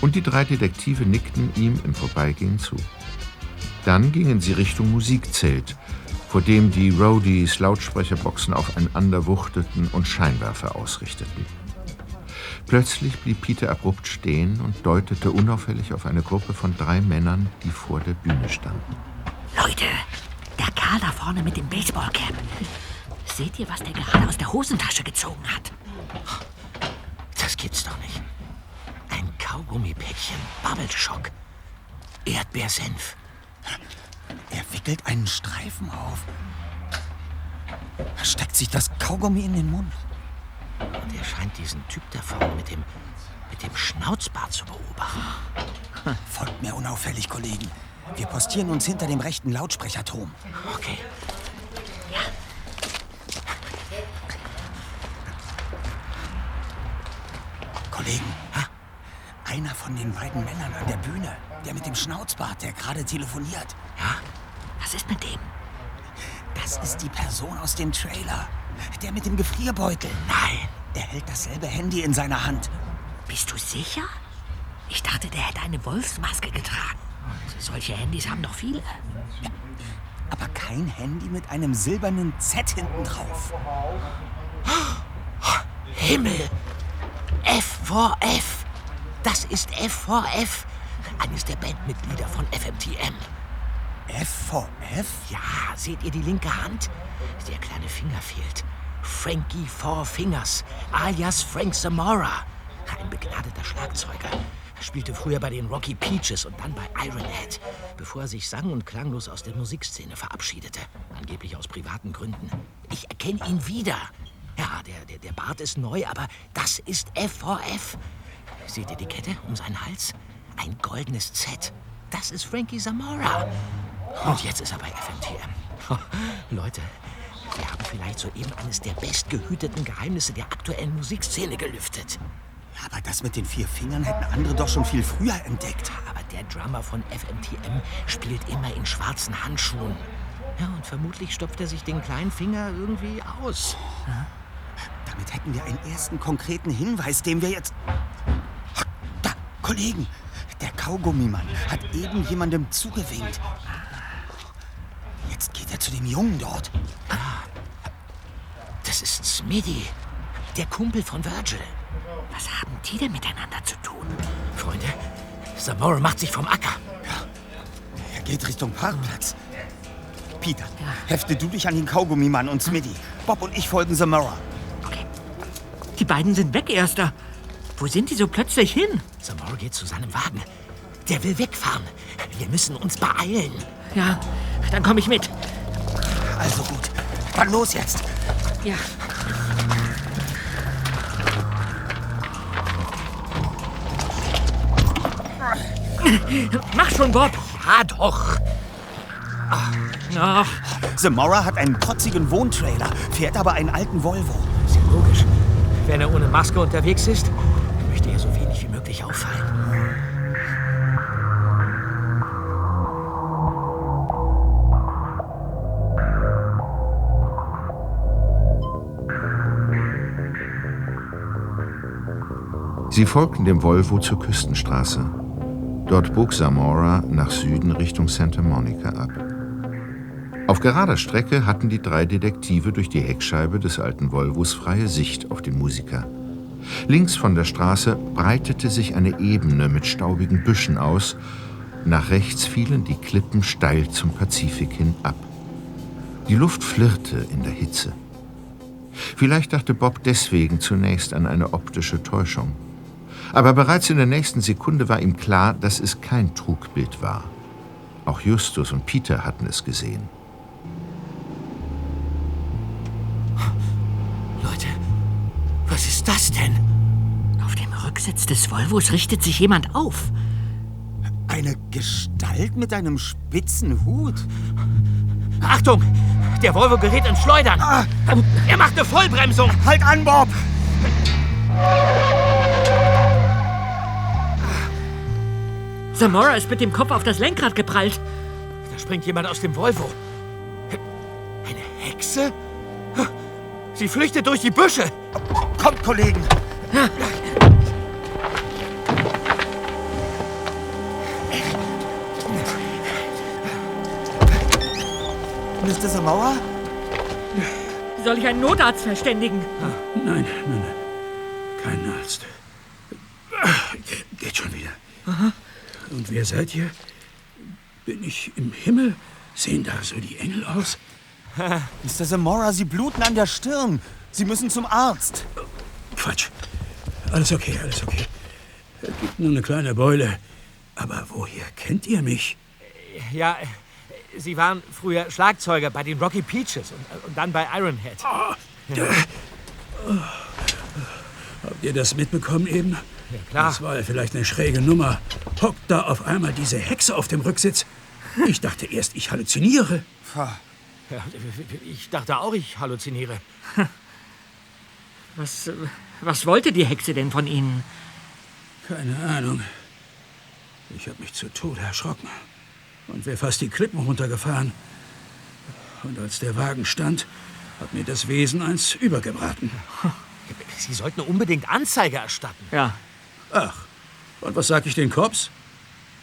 und die drei Detektive nickten ihm im Vorbeigehen zu. Dann gingen sie Richtung Musikzelt, vor dem die Roadies Lautsprecherboxen aufeinander wuchteten und Scheinwerfer ausrichteten. Plötzlich blieb Peter abrupt stehen und deutete unauffällig auf eine Gruppe von drei Männern, die vor der Bühne standen. Leute, der Kerl da vorne mit dem Baseballcap. Seht ihr, was der gerade aus der Hosentasche gezogen hat? Das gibt's doch nicht. Ein Kaugummipäckchen, Bubble Shock, Erdbeersenf. Er wickelt einen Streifen auf. Er steckt sich das Kaugummi in den Mund. Und er scheint diesen Typ da vorne mit dem, mit dem Schnauzbart zu beobachten. Folgt mir unauffällig, Kollegen. Wir postieren uns hinter dem rechten Lautsprecherturm. Okay. Kollegen, einer von den beiden Männern an der Bühne, der mit dem Schnauzbart, der gerade telefoniert. Was ist mit dem? Das ist die Person aus dem Trailer. Der mit dem Gefrierbeutel. Nein. Er hält dasselbe Handy in seiner Hand. Bist du sicher? Ich dachte, der hätte eine Wolfsmaske getragen. Solche Handys haben doch viele. Aber kein Handy mit einem silbernen Z hinten drauf. Himmel! F4F! Das ist F4F! Eines der Bandmitglieder von FMTM. F4F? Ja, seht ihr die linke Hand? Der kleine Finger fehlt. Frankie Four Fingers, alias Frank Zamora. Ein begnadeter Schlagzeuger. Er spielte früher bei den Rocky Peaches und dann bei Ironhead, bevor er sich sang- und klanglos aus der Musikszene verabschiedete. Angeblich aus privaten Gründen. Ich erkenne ihn wieder. Ja, der, der, der Bart ist neu, aber das ist F4F. Seht ihr die Kette um seinen Hals? Ein goldenes Z. Das ist Frankie Zamora. Und jetzt ist er bei FMTM. [LAUGHS] Leute, wir haben vielleicht soeben eines der bestgehüteten Geheimnisse der aktuellen Musikszene gelüftet. Aber das mit den vier Fingern hätten andere doch schon viel früher entdeckt. Aber der Drummer von FMTM spielt immer in schwarzen Handschuhen. Ja, und vermutlich stopft er sich den kleinen Finger irgendwie aus. Damit hätten wir einen ersten konkreten Hinweis, den wir jetzt. Da, Kollegen, der Kaugummimann hat eben jemandem zugewinkt. Jetzt geht er zu dem Jungen dort. Das ist Smitty, der Kumpel von Virgil. Was haben die denn miteinander zu tun? Freunde, Zamora macht sich vom Acker. Er geht Richtung Parkplatz. Peter, hefte du dich an den Kaugummimann und Smitty. Bob und ich folgen Samara. Die beiden sind weg, Erster. Wo sind die so plötzlich hin? Zamora geht zu seinem Wagen. Der will wegfahren. Wir müssen uns beeilen. Ja, dann komme ich mit. Also gut, dann los jetzt. Ja. [LAUGHS] Mach schon, Bob. Ja, doch. Ach, Zamora hat einen protzigen Wohntrailer, fährt aber einen alten Volvo. Ist ja logisch. Wenn er ohne Maske unterwegs ist, möchte er so wenig wie möglich auffallen. Sie folgten dem Volvo zur Küstenstraße. Dort bog Zamora nach Süden Richtung Santa Monica ab. Auf gerader Strecke hatten die drei Detektive durch die Heckscheibe des alten Volvos freie Sicht auf den Musiker. Links von der Straße breitete sich eine Ebene mit staubigen Büschen aus. Nach rechts fielen die Klippen steil zum Pazifik hin ab. Die Luft flirrte in der Hitze. Vielleicht dachte Bob deswegen zunächst an eine optische Täuschung. Aber bereits in der nächsten Sekunde war ihm klar, dass es kein Trugbild war. Auch Justus und Peter hatten es gesehen. Leute, was ist das denn? auf dem Rücksitz des Volvos richtet sich jemand auf. Eine Gestalt mit einem spitzen Hut. Achtung! Der Volvo gerät ins Schleudern. Er macht eine Vollbremsung. Halt an, Bob! Zamora ist mit dem Kopf auf das Lenkrad geprallt. Da springt jemand aus dem Volvo. Eine Hexe? Sie flüchtet durch die Büsche. Kommt, Kollegen! Mr. Zamora? Soll ich einen Notarzt verständigen? Nein, nein, nein. Kein Arzt. Geht schon wieder. Und wer seid ihr? Bin ich im Himmel? Sehen da so die Engel aus? Mr. Zamora, Sie bluten an der Stirn. Sie müssen zum Arzt. Quatsch. Alles okay, alles okay. Gibt nur eine kleine Beule. Aber woher kennt ihr mich? Ja, Sie waren früher Schlagzeuger bei den Rocky Peaches und, und dann bei Ironhead. Habt ihr das mitbekommen eben? Ja, klar. Das war ja vielleicht eine schräge Nummer. Hockt da auf einmal diese Hexe auf dem Rücksitz. Ich dachte erst, ich halluziniere. Ja, ich dachte auch, ich halluziniere. Was, was wollte die Hexe denn von Ihnen? Keine Ahnung. Ich habe mich zu Tode erschrocken und wäre fast die Klippen runtergefahren. Und als der Wagen stand, hat mir das Wesen eins übergebraten. Sie sollten unbedingt Anzeige erstatten. Ja, Ach, und was sag ich den Cops?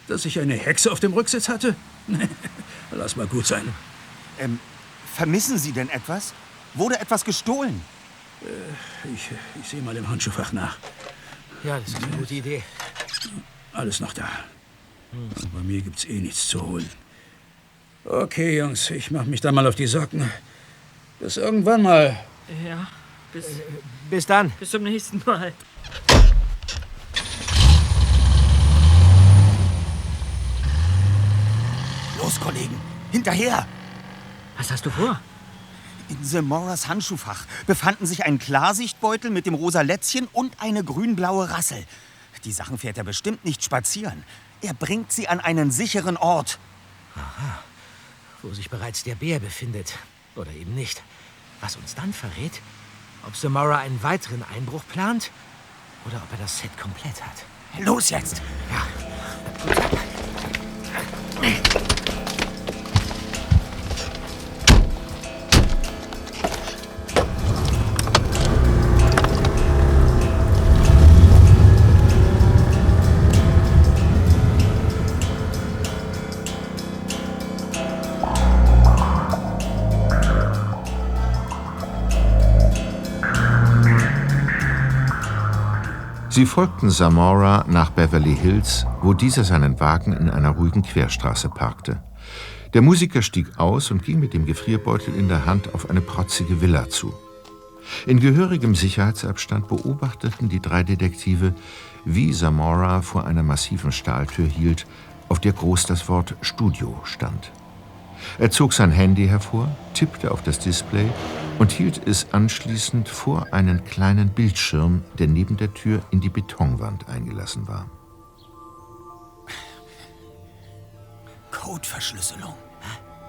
Dass ich eine Hexe auf dem Rücksitz hatte? [LAUGHS] Lass mal gut sein. Ähm, vermissen Sie denn etwas? Wurde etwas gestohlen? Ich, ich sehe mal im Handschuhfach nach. Ja, das ist eine gute Idee. Alles noch da. Und bei mir gibt's eh nichts zu holen. Okay, Jungs, ich mach mich dann mal auf die Socken. Bis irgendwann mal. ja. Bis, Bis dann. bis zum nächsten Mal. Los, Kollegen, hinterher! Was hast du vor? In Zamoras Handschuhfach befanden sich ein Klarsichtbeutel mit dem rosa Lätzchen und eine grün-blaue Rassel. Die Sachen fährt er bestimmt nicht spazieren. Er bringt sie an einen sicheren Ort. Wo sich bereits der Bär befindet. Oder eben nicht. Was uns dann verrät, ob Samara einen weiteren Einbruch plant oder ob er das Set komplett hat. Los jetzt! Ja. Sie folgten Zamora nach Beverly Hills, wo dieser seinen Wagen in einer ruhigen Querstraße parkte. Der Musiker stieg aus und ging mit dem Gefrierbeutel in der Hand auf eine protzige Villa zu. In gehörigem Sicherheitsabstand beobachteten die drei Detektive, wie Zamora vor einer massiven Stahltür hielt, auf der groß das Wort Studio stand. Er zog sein Handy hervor, tippte auf das Display und hielt es anschließend vor einen kleinen Bildschirm, der neben der Tür in die Betonwand eingelassen war. Codeverschlüsselung.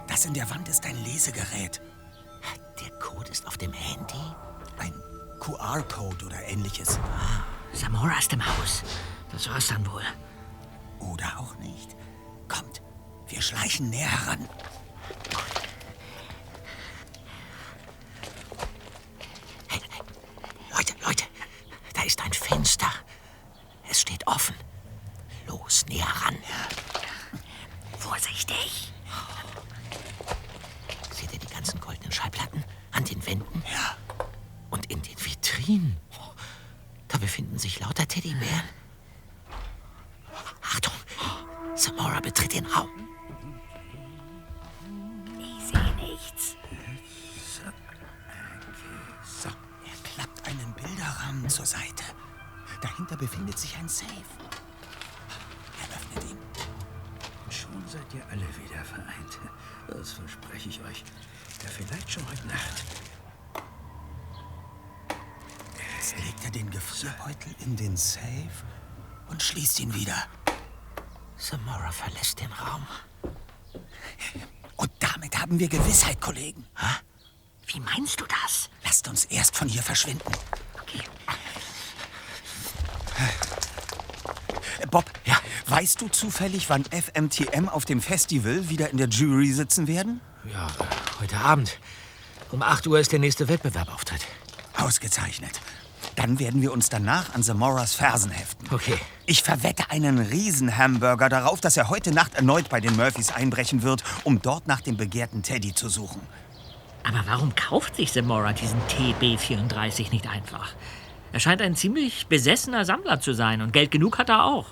Das in der Wand ist ein Lesegerät. Der Code ist auf dem Handy? Ein QR-Code oder ähnliches. Samora ist im Haus. Das war's dann wohl. Oder auch nicht. Kommt, wir schleichen näher heran. Kollegen. Wie meinst du das? Lasst uns erst von hier verschwinden. Okay. Bob, ja. weißt du zufällig, wann FMTM auf dem Festival wieder in der Jury sitzen werden? Ja, heute Abend. Um 8 Uhr ist der nächste Wettbewerbauftritt. Ausgezeichnet. Dann werden wir uns danach an Zamoras Fersen heften. Okay. Ich verwette einen Riesenhamburger darauf, dass er heute Nacht erneut bei den Murphys einbrechen wird, um dort nach dem begehrten Teddy zu suchen. Aber warum kauft sich Zamora diesen TB34 nicht einfach? Er scheint ein ziemlich besessener Sammler zu sein und Geld genug hat er auch.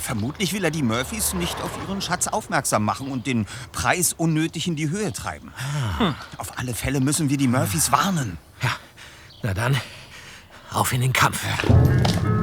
Vermutlich will er die Murphys nicht auf ihren Schatz aufmerksam machen und den Preis unnötig in die Höhe treiben. Hm. Auf alle Fälle müssen wir die Murphys warnen. Ja, na dann, auf in den Kampf. Innocent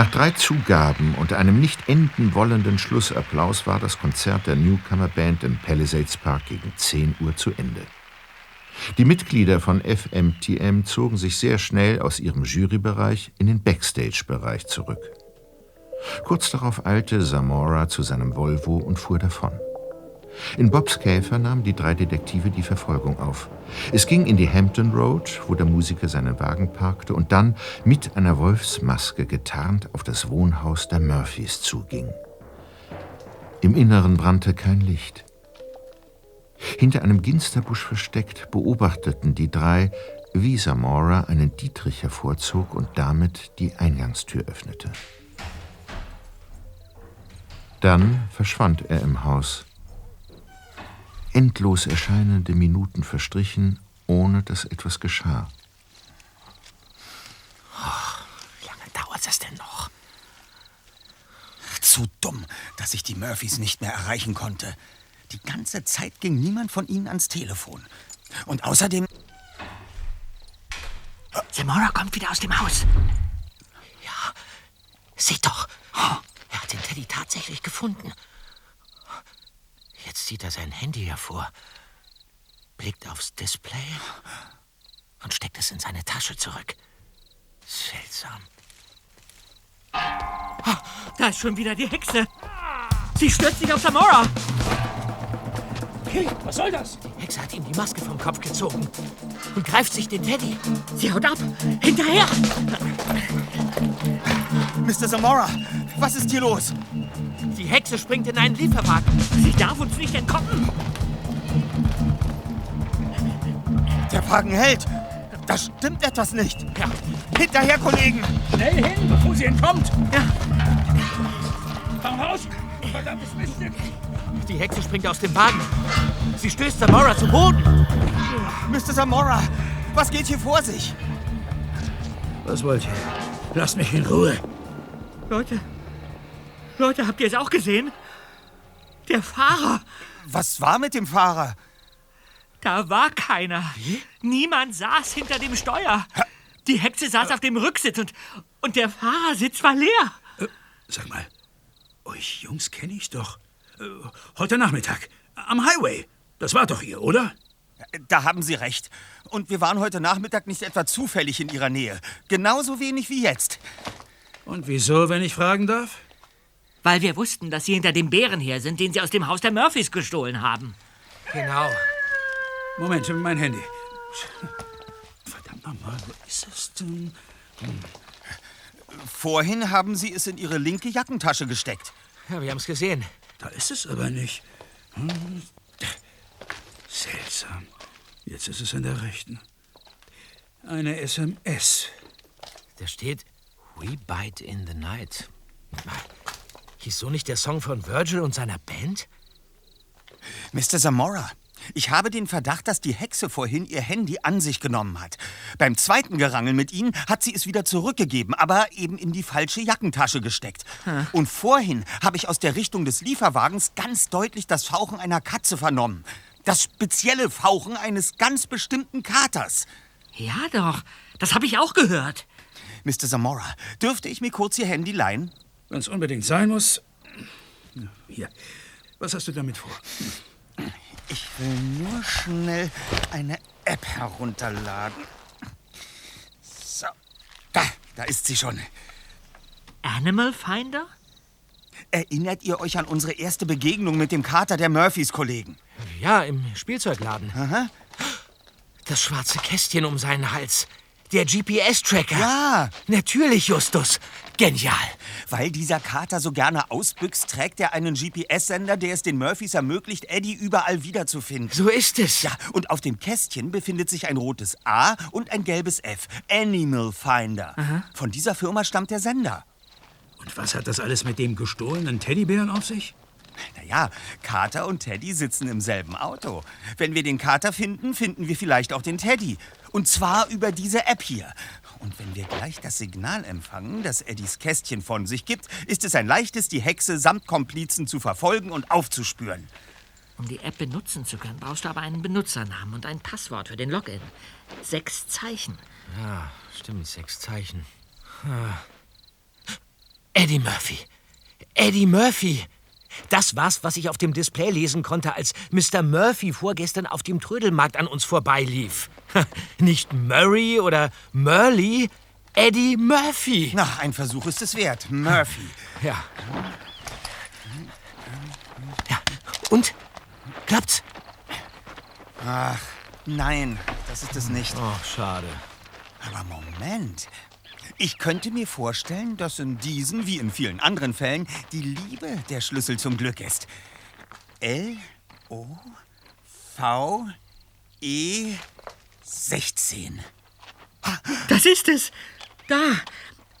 Nach drei Zugaben und einem nicht enden wollenden Schlussapplaus war das Konzert der Newcomer Band im Palisades Park gegen 10 Uhr zu Ende. Die Mitglieder von FMTM zogen sich sehr schnell aus ihrem Jurybereich in den Backstage-Bereich zurück. Kurz darauf eilte Zamora zu seinem Volvo und fuhr davon. In Bobs Käfer nahmen die drei Detektive die Verfolgung auf. Es ging in die Hampton Road, wo der Musiker seinen Wagen parkte und dann mit einer Wolfsmaske getarnt auf das Wohnhaus der Murphys zuging. Im Inneren brannte kein Licht. Hinter einem Ginsterbusch versteckt beobachteten die drei, wie Zamora einen Dietrich hervorzog und damit die Eingangstür öffnete. Dann verschwand er im Haus. Endlos erscheinende Minuten verstrichen, ohne dass etwas geschah. Wie lange dauert das denn noch? Zu dumm, dass ich die Murphys nicht mehr erreichen konnte. Die ganze Zeit ging niemand von ihnen ans Telefon. Und außerdem. Zamora kommt wieder aus dem Haus. Ja, seht doch. Er hat den Teddy tatsächlich gefunden. Jetzt zieht er sein Handy hervor, blickt aufs Display und steckt es in seine Tasche zurück. Seltsam. Da ist schon wieder die Hexe. Sie stürzt sich auf Zamora. Hey, was soll das? Die Hexe hat ihm die Maske vom Kopf gezogen und greift sich den Teddy. Sie haut ab. Hinterher. Mr. Zamora, was ist hier los? Die Hexe springt in einen Lieferwagen. Sie darf uns nicht entkommen. Der Wagen hält. Da stimmt etwas nicht. Ja. Hinterher, Kollegen! Schnell hin, bevor sie entkommt. Ja. Komm raus, verdammtes Miststück. Die Hexe springt aus dem Wagen. Sie stößt Zamora zu Boden. Mr. Zamora, was geht hier vor sich? Was wollt ihr? Lasst mich in Ruhe. Leute, Leute, habt ihr es auch gesehen? Der Fahrer, Was war mit dem Fahrer? Da war keiner. Niemand saß hinter dem Steuer. Die Hexe saß auf dem Rücksitz und, und der Fahrersitz war leer. Sag mal, euch Jungs kenne ich doch. Äh, heute Nachmittag. Am Highway. Das war doch ihr, oder? Da haben Sie recht. Und wir waren heute Nachmittag nicht etwa zufällig in Ihrer Nähe. Genauso wenig wie jetzt. Und wieso, wenn ich fragen darf? Weil wir wussten, dass Sie hinter dem Bären her sind, den Sie aus dem Haus der Murphys gestohlen haben. Genau. Moment, mein Handy. Verdammt nochmal, wo ist es denn? Hm. Vorhin haben Sie es in Ihre linke Jackentasche gesteckt. Ja, wir haben es gesehen. Da ist es aber nicht. Hm. Seltsam. Jetzt ist es in der rechten. Eine SMS. Da steht We Bite in the Night. Hieß so nicht der Song von Virgil und seiner Band? Mr. Zamora, ich habe den Verdacht, dass die Hexe vorhin ihr Handy an sich genommen hat. Beim zweiten Gerangel mit Ihnen hat sie es wieder zurückgegeben, aber eben in die falsche Jackentasche gesteckt. Hm. Und vorhin habe ich aus der Richtung des Lieferwagens ganz deutlich das Fauchen einer Katze vernommen. Das spezielle Fauchen eines ganz bestimmten Katers. Ja doch, das habe ich auch gehört. Mr. Zamora, dürfte ich mir kurz Ihr Handy leihen? Wenn es unbedingt sein muss. Hier, was hast du damit vor? Ich will nur schnell eine App herunterladen. So, da, da ist sie schon. Animal Finder? Erinnert ihr euch an unsere erste Begegnung mit dem Kater der Murphys-Kollegen? Ja, im Spielzeugladen. Aha. Das schwarze Kästchen um seinen Hals. Der GPS-Tracker. Ja. Natürlich, Justus. Genial. Weil dieser Kater so gerne ausbüchst, trägt er einen GPS-Sender, der es den Murphys ermöglicht, Eddie überall wiederzufinden. So ist es. Ja, und auf dem Kästchen befindet sich ein rotes A und ein gelbes F. Animal Finder. Aha. Von dieser Firma stammt der Sender. Und was hat das alles mit dem gestohlenen Teddybären auf sich? Naja, Kater und Teddy sitzen im selben Auto. Wenn wir den Kater finden, finden wir vielleicht auch den Teddy. Und zwar über diese App hier. Und wenn wir gleich das Signal empfangen, das Eddies Kästchen von sich gibt, ist es ein leichtes, die Hexe samt Komplizen zu verfolgen und aufzuspüren. Um die App benutzen zu können, brauchst du aber einen Benutzernamen und ein Passwort für den Login. Sechs Zeichen. Ja, stimmt, sechs Zeichen. Ah. Eddie Murphy. Eddie Murphy. Das war's, was ich auf dem Display lesen konnte, als Mr. Murphy vorgestern auf dem Trödelmarkt an uns vorbeilief. [LAUGHS] Nicht Murray oder Murley, Eddie Murphy. Na, ein Versuch ist es wert. Murphy. Ja. Ja. Und? Klappt's? Ach, nein, das ist es nicht. Oh, schade. Aber Moment. Ich könnte mir vorstellen, dass in diesen, wie in vielen anderen Fällen, die Liebe der Schlüssel zum Glück ist. L O V E 16. Das ist es. Da.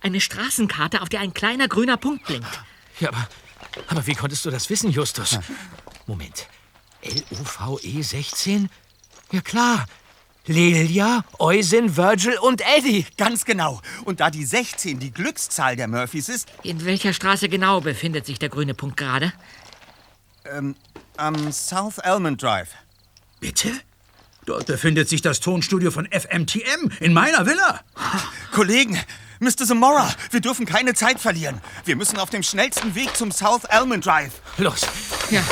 Eine Straßenkarte, auf der ein kleiner grüner Punkt blinkt. Ja, aber, aber wie konntest du das wissen, Justus? Moment. L-O-V-E 16? Ja klar. Lelia, Eusin, Virgil und Eddie. Ganz genau. Und da die 16 die Glückszahl der Murphys ist, In welcher Straße genau befindet sich der grüne Punkt gerade? ähm, am South Almond Drive. Bitte? Dort befindet sich das Tonstudio von FMTM in meiner Villa. Kollegen, Mr. Zamora, wir dürfen keine Zeit verlieren. Wir müssen auf dem schnellsten Weg zum South Almond Drive. Los. Ja.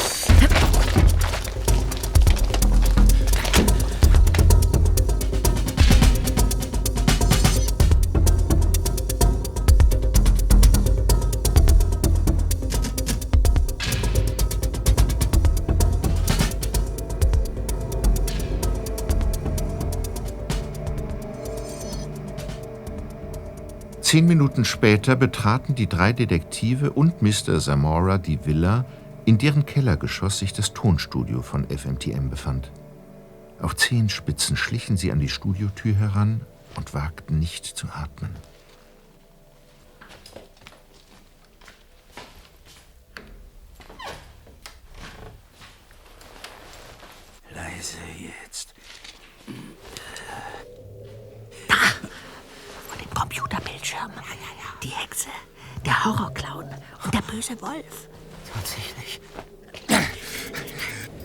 Zehn Minuten später betraten die drei Detektive und Mr. Zamora die Villa, in deren Kellergeschoss sich das Tonstudio von FMTM befand. Auf Zehenspitzen schlichen sie an die Studiotür heran und wagten nicht zu atmen. Leise jetzt. Vor dem Computerbildschirm. Die Hexe, der Wolf. Tatsächlich.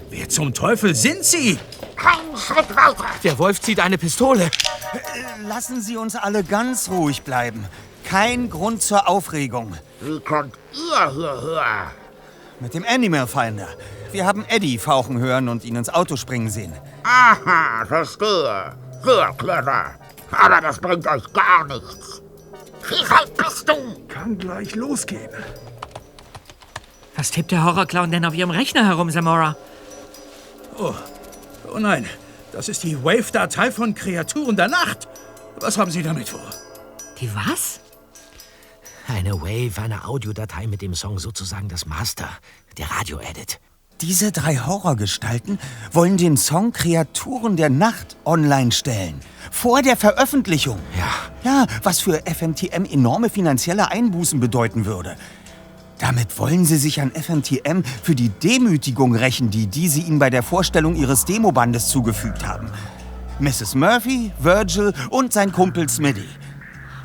Wer zum Teufel sind Sie? Keinen Schritt weiter. Der Wolf zieht eine Pistole. Lassen Sie uns alle ganz ruhig bleiben. Kein Grund zur Aufregung. Wie kommt ihr hierher? Mit dem Animal Finder. Wir haben Eddie fauchen hören und ihn ins Auto springen sehen. Aha, verstehe. Sehr clever. Aber das bringt euch gar nichts. Wie weit bist du? Kann gleich losgehen. Was tippt der Horrorclown denn auf Ihrem Rechner herum, Samora? Oh, oh nein, das ist die Wave-Datei von Kreaturen der Nacht. Was haben Sie damit vor? Die was? Eine Wave, eine Audiodatei mit dem Song sozusagen das Master, der Radio-Edit. Diese drei Horrorgestalten wollen den Song Kreaturen der Nacht online stellen. Vor der Veröffentlichung. Ja. Ja, was für FMTM enorme finanzielle Einbußen bedeuten würde. Damit wollen sie sich an FMTM für die Demütigung rächen, die diese ihnen bei der Vorstellung ihres Demobandes zugefügt haben. Mrs. Murphy, Virgil und sein Kumpel Smitty.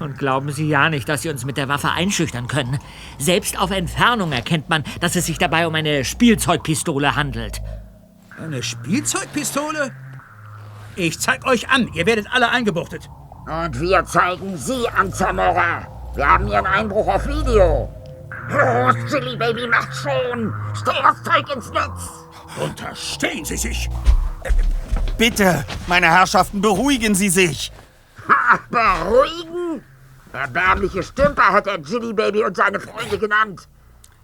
Und glauben Sie ja nicht, dass Sie uns mit der Waffe einschüchtern können. Selbst auf Entfernung erkennt man, dass es sich dabei um eine Spielzeugpistole handelt. Eine Spielzeugpistole? Ich zeig euch an, ihr werdet alle eingebuchtet. Und wir zeigen Sie an, Zamora. Wir haben Ihren Einbruch auf Video. Los, Chili Baby, macht schon. Stell das Zeug ins Netz. Unterstehen Sie sich. Bitte, meine Herrschaften, beruhigen Sie sich. Ha, beruhigen? Erbärmliche Stümper hat er Chili Baby und seine Freunde genannt.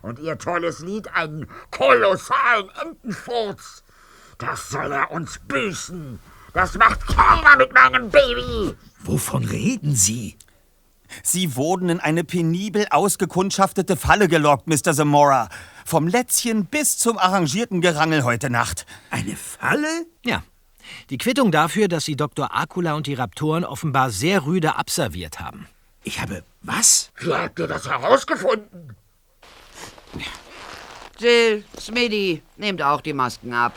Und ihr tolles Lied einen kolossalen Entenfurz. Das soll er uns büßen. Das macht keiner mit meinem Baby. Wovon reden Sie? Sie wurden in eine penibel ausgekundschaftete Falle gelockt, Mr. Zamora. Vom Lätzchen bis zum arrangierten Gerangel heute Nacht. Eine Falle? Ja. Die Quittung dafür, dass Sie Dr. Akula und die Raptoren offenbar sehr rüde abserviert haben. Ich habe was? Wie habt ihr das herausgefunden? Jill, Smitty, nehmt auch die Masken ab.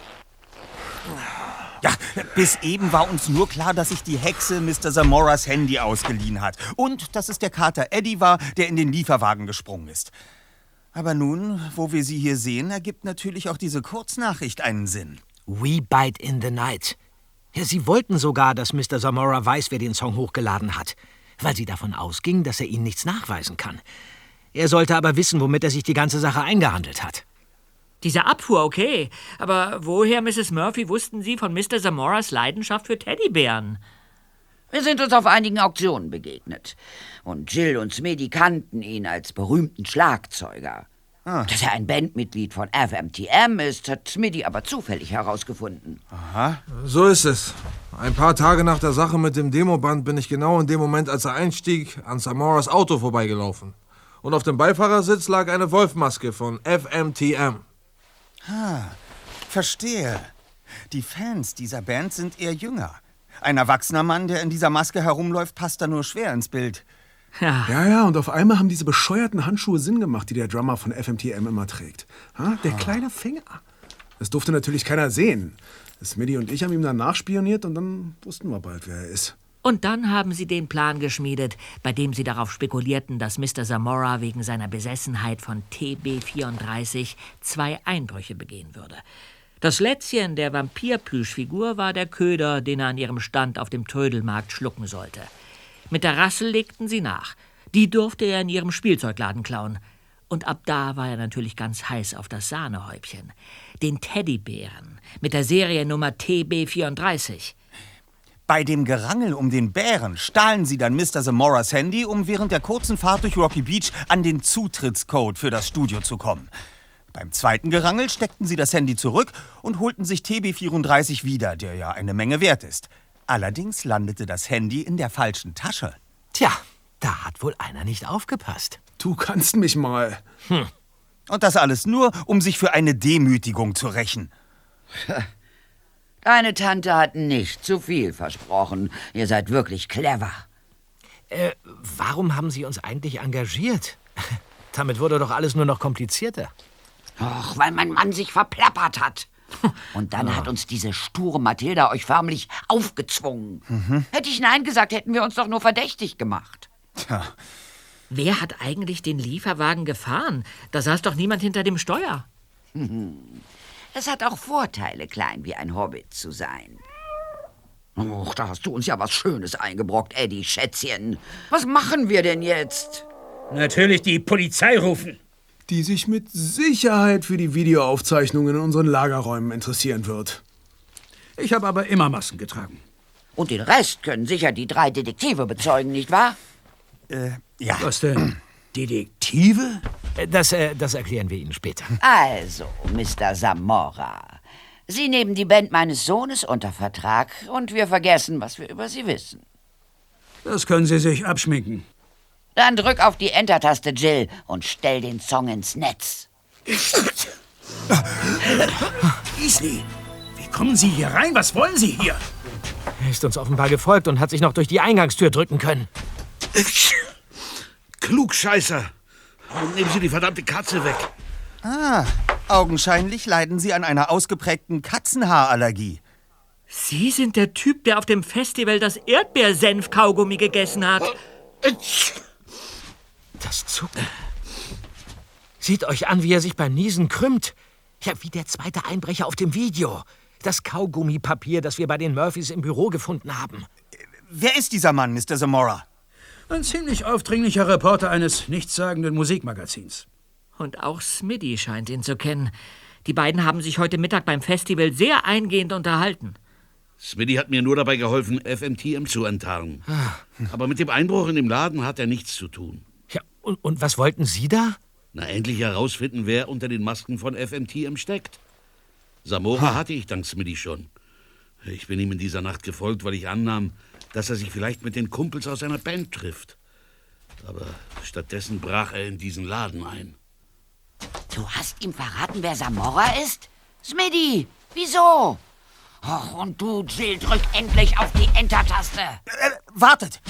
Ja, bis eben war uns nur klar, dass sich die Hexe Mr. Zamoras Handy ausgeliehen hat. Und dass es der Kater Eddie war, der in den Lieferwagen gesprungen ist. Aber nun, wo wir sie hier sehen, ergibt natürlich auch diese Kurznachricht einen Sinn. We Bite in the Night. Ja, Sie wollten sogar, dass Mr. Zamora weiß, wer den Song hochgeladen hat, weil Sie davon ausgingen, dass er Ihnen nichts nachweisen kann. Er sollte aber wissen, womit er sich die ganze Sache eingehandelt hat. Diese Abfuhr, okay. Aber woher, Mrs. Murphy, wussten Sie von Mr. Zamoras Leidenschaft für Teddybären? Wir sind uns auf einigen Auktionen begegnet. Und Jill und Smitty kannten ihn als berühmten Schlagzeuger. Dass er ein Bandmitglied von FMTM ist, hat Smitty aber zufällig herausgefunden. Aha. So ist es. Ein paar Tage nach der Sache mit dem Demoband bin ich genau in dem Moment, als er einstieg, an Samoras Auto vorbeigelaufen. Und auf dem Beifahrersitz lag eine Wolfmaske von FMTM. Ah, verstehe. Die Fans dieser Band sind eher jünger. Ein erwachsener Mann, der in dieser Maske herumläuft, passt da nur schwer ins Bild. Ja. Ja, ja, und auf einmal haben diese bescheuerten Handschuhe Sinn gemacht, die der Drummer von FMTM immer trägt. Ha? Der kleine Finger. Das durfte natürlich keiner sehen. Smitty und ich haben ihm dann nachspioniert und dann wussten wir bald, wer er ist. Und dann haben sie den Plan geschmiedet, bei dem sie darauf spekulierten, dass Mr. Zamora wegen seiner Besessenheit von TB34 zwei Einbrüche begehen würde. Das Lätzchen der Vampirplüschfigur war der Köder, den er an ihrem Stand auf dem Trödelmarkt schlucken sollte. Mit der Rassel legten sie nach. Die durfte er in ihrem Spielzeugladen klauen. Und ab da war er natürlich ganz heiß auf das Sahnehäubchen. Den Teddybären mit der Seriennummer TB34. Bei dem Gerangel um den Bären stahlen sie dann Mr. Zamoras Handy, um während der kurzen Fahrt durch Rocky Beach an den Zutrittscode für das Studio zu kommen. Beim zweiten Gerangel steckten sie das Handy zurück und holten sich TB34 wieder, der ja eine Menge wert ist. Allerdings landete das Handy in der falschen Tasche. Tja, da hat wohl einer nicht aufgepasst. Du kannst mich mal. Hm. Und das alles nur, um sich für eine Demütigung zu rächen. [LAUGHS] Deine Tante hat nicht zu viel versprochen. Ihr seid wirklich clever. Äh, warum haben Sie uns eigentlich engagiert? [LAUGHS] Damit wurde doch alles nur noch komplizierter. Och, weil mein Mann sich verplappert hat. [LAUGHS] Und dann hat uns diese sture Mathilda euch förmlich aufgezwungen. Mhm. Hätte ich Nein gesagt, hätten wir uns doch nur verdächtig gemacht. Tja. Wer hat eigentlich den Lieferwagen gefahren? Da saß doch niemand hinter dem Steuer. [LAUGHS] Es hat auch Vorteile, klein wie ein Hobbit zu sein. Och, da hast du uns ja was Schönes eingebrockt, Eddie, Schätzchen. Was machen wir denn jetzt? Natürlich die Polizei rufen. Die sich mit Sicherheit für die Videoaufzeichnungen in unseren Lagerräumen interessieren wird. Ich habe aber immer Masken getragen. Und den Rest können sicher die drei Detektive bezeugen, nicht wahr? Äh, ja. Was denn? Detektive? Das, äh, das erklären wir Ihnen später. Also, Mr. Zamora. Sie nehmen die Band meines Sohnes unter Vertrag und wir vergessen, was wir über Sie wissen. Das können Sie sich abschminken. Dann drück auf die Enter-Taste, Jill, und stell den Song ins Netz. Easley, wie kommen Sie hier rein? Was wollen Sie hier? Er ist uns offenbar gefolgt und hat sich noch durch die Eingangstür drücken können. Klugscheißer! Und nehmen Sie die verdammte Katze weg. Ah, augenscheinlich leiden Sie an einer ausgeprägten Katzenhaarallergie. Sie sind der Typ, der auf dem Festival das Erdbeersenf-Kaugummi gegessen hat. Das Zucken. Seht euch an, wie er sich beim Niesen krümmt. Ja, wie der zweite Einbrecher auf dem Video. Das Kaugummipapier, das wir bei den Murphys im Büro gefunden haben. Wer ist dieser Mann, Mr. Zamora? Ein ziemlich aufdringlicher Reporter eines nichtssagenden Musikmagazins. Und auch Smitty scheint ihn zu kennen. Die beiden haben sich heute Mittag beim Festival sehr eingehend unterhalten. Smitty hat mir nur dabei geholfen, FMTM zu enttarnen. Aber mit dem Einbruch in dem Laden hat er nichts zu tun. Ja, und, und was wollten Sie da? Na, endlich herausfinden, wer unter den Masken von FMTM steckt. Samora hatte ich dank Smitty schon. Ich bin ihm in dieser Nacht gefolgt, weil ich annahm, dass er sich vielleicht mit den Kumpels aus seiner Band trifft. Aber stattdessen brach er in diesen Laden ein. Du hast ihm verraten, wer Samora ist? Smitty, wieso? Och, und du, Jill, drück endlich auf die Enter-Taste. Äh, wartet!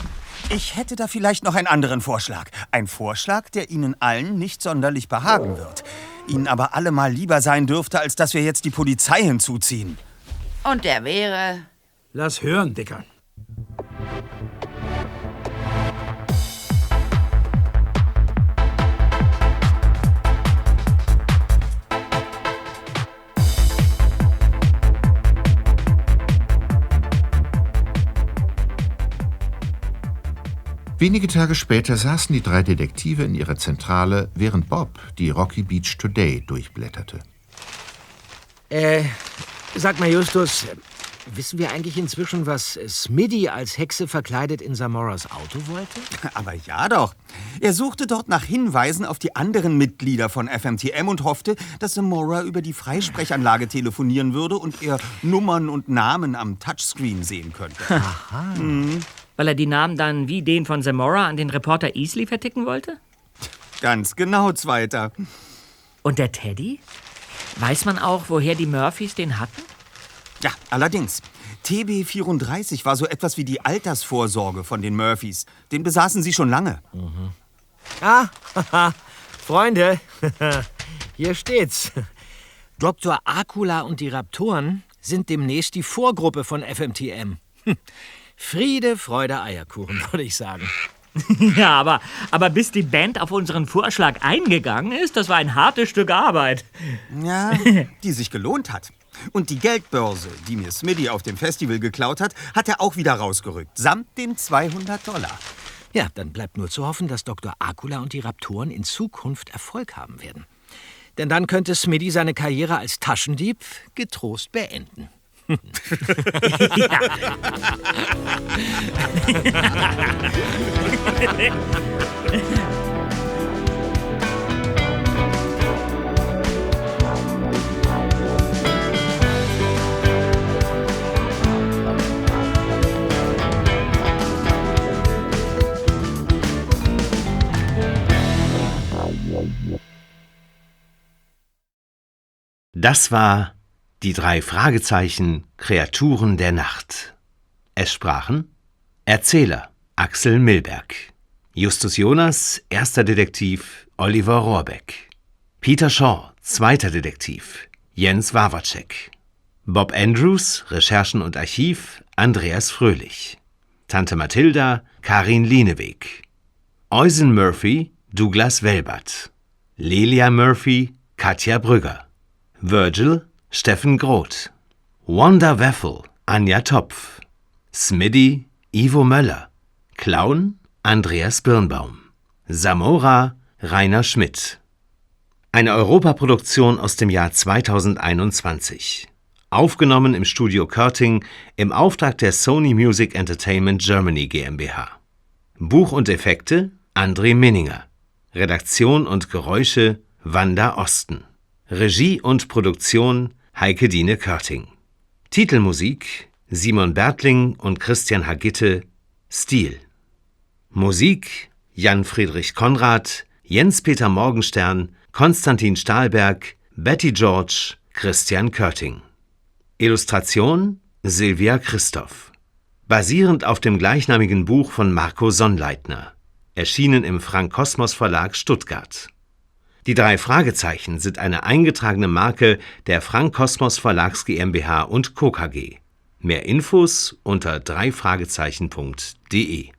Ich hätte da vielleicht noch einen anderen Vorschlag. Ein Vorschlag, der Ihnen allen nicht sonderlich behagen wird. Ihnen aber allemal lieber sein dürfte, als dass wir jetzt die Polizei hinzuziehen. Und der wäre. Lass hören, Dicker. Wenige Tage später saßen die drei Detektive in ihrer Zentrale, während Bob die Rocky Beach Today durchblätterte. Äh, sag mal, Justus, wissen wir eigentlich inzwischen, was Smitty als Hexe verkleidet in Samoras Auto wollte? [LAUGHS] Aber ja doch. Er suchte dort nach Hinweisen auf die anderen Mitglieder von FMTM und hoffte, dass Samora über die Freisprechanlage telefonieren würde und er Nummern und Namen am Touchscreen sehen könnte. Aha. Mhm. Weil er die Namen dann wie den von Zamora an den Reporter Easley verticken wollte? Ganz genau, Zweiter. Und der Teddy? Weiß man auch, woher die Murphys den hatten? Ja, allerdings. TB34 war so etwas wie die Altersvorsorge von den Murphys. Den besaßen sie schon lange. Mhm. Ah, haha, Freunde, [LAUGHS] hier steht's. Dr. Akula und die Raptoren sind demnächst die Vorgruppe von FMTM. [LAUGHS] Friede, Freude, Eierkuchen, [LAUGHS] würde ich sagen. [LAUGHS] ja, aber, aber bis die Band auf unseren Vorschlag eingegangen ist, das war ein hartes Stück Arbeit. Ja, [LAUGHS] die sich gelohnt hat. Und die Geldbörse, die mir Smitty auf dem Festival geklaut hat, hat er auch wieder rausgerückt, samt den 200 Dollar. Ja, dann bleibt nur zu hoffen, dass Dr. Akula und die Raptoren in Zukunft Erfolg haben werden. Denn dann könnte Smitty seine Karriere als Taschendieb getrost beenden. Das war die drei Fragezeichen Kreaturen der Nacht. Es sprachen Erzähler Axel Milberg, Justus Jonas, erster Detektiv Oliver Rohrbeck, Peter Shaw, zweiter Detektiv Jens Wawacek, Bob Andrews, Recherchen und Archiv Andreas Fröhlich, Tante Mathilda Karin Lieneweg, Eusen Murphy Douglas Welbert, Lelia Murphy Katja Brügger, Virgil Steffen Groth. Wanda Weffel, Anja Topf. Smiddy, Ivo Möller. Clown, Andreas Birnbaum. Samora, Rainer Schmidt. Eine Europaproduktion aus dem Jahr 2021. Aufgenommen im Studio Körting im Auftrag der Sony Music Entertainment Germany GmbH. Buch und Effekte André Minninger. Redaktion und Geräusche Wanda Osten. Regie und Produktion Heike Dine Körting. Titelmusik Simon Bertling und Christian Hagitte Stil. Musik Jan Friedrich Konrad, Jens Peter Morgenstern, Konstantin Stahlberg, Betty George, Christian Körting. Illustration Silvia Christoph. Basierend auf dem gleichnamigen Buch von Marco Sonnleitner. Erschienen im Frank Kosmos Verlag Stuttgart. Die drei Fragezeichen sind eine eingetragene Marke der Frank Kosmos Verlags GmbH und Co. KG. Mehr Infos unter dreifragezeichen.de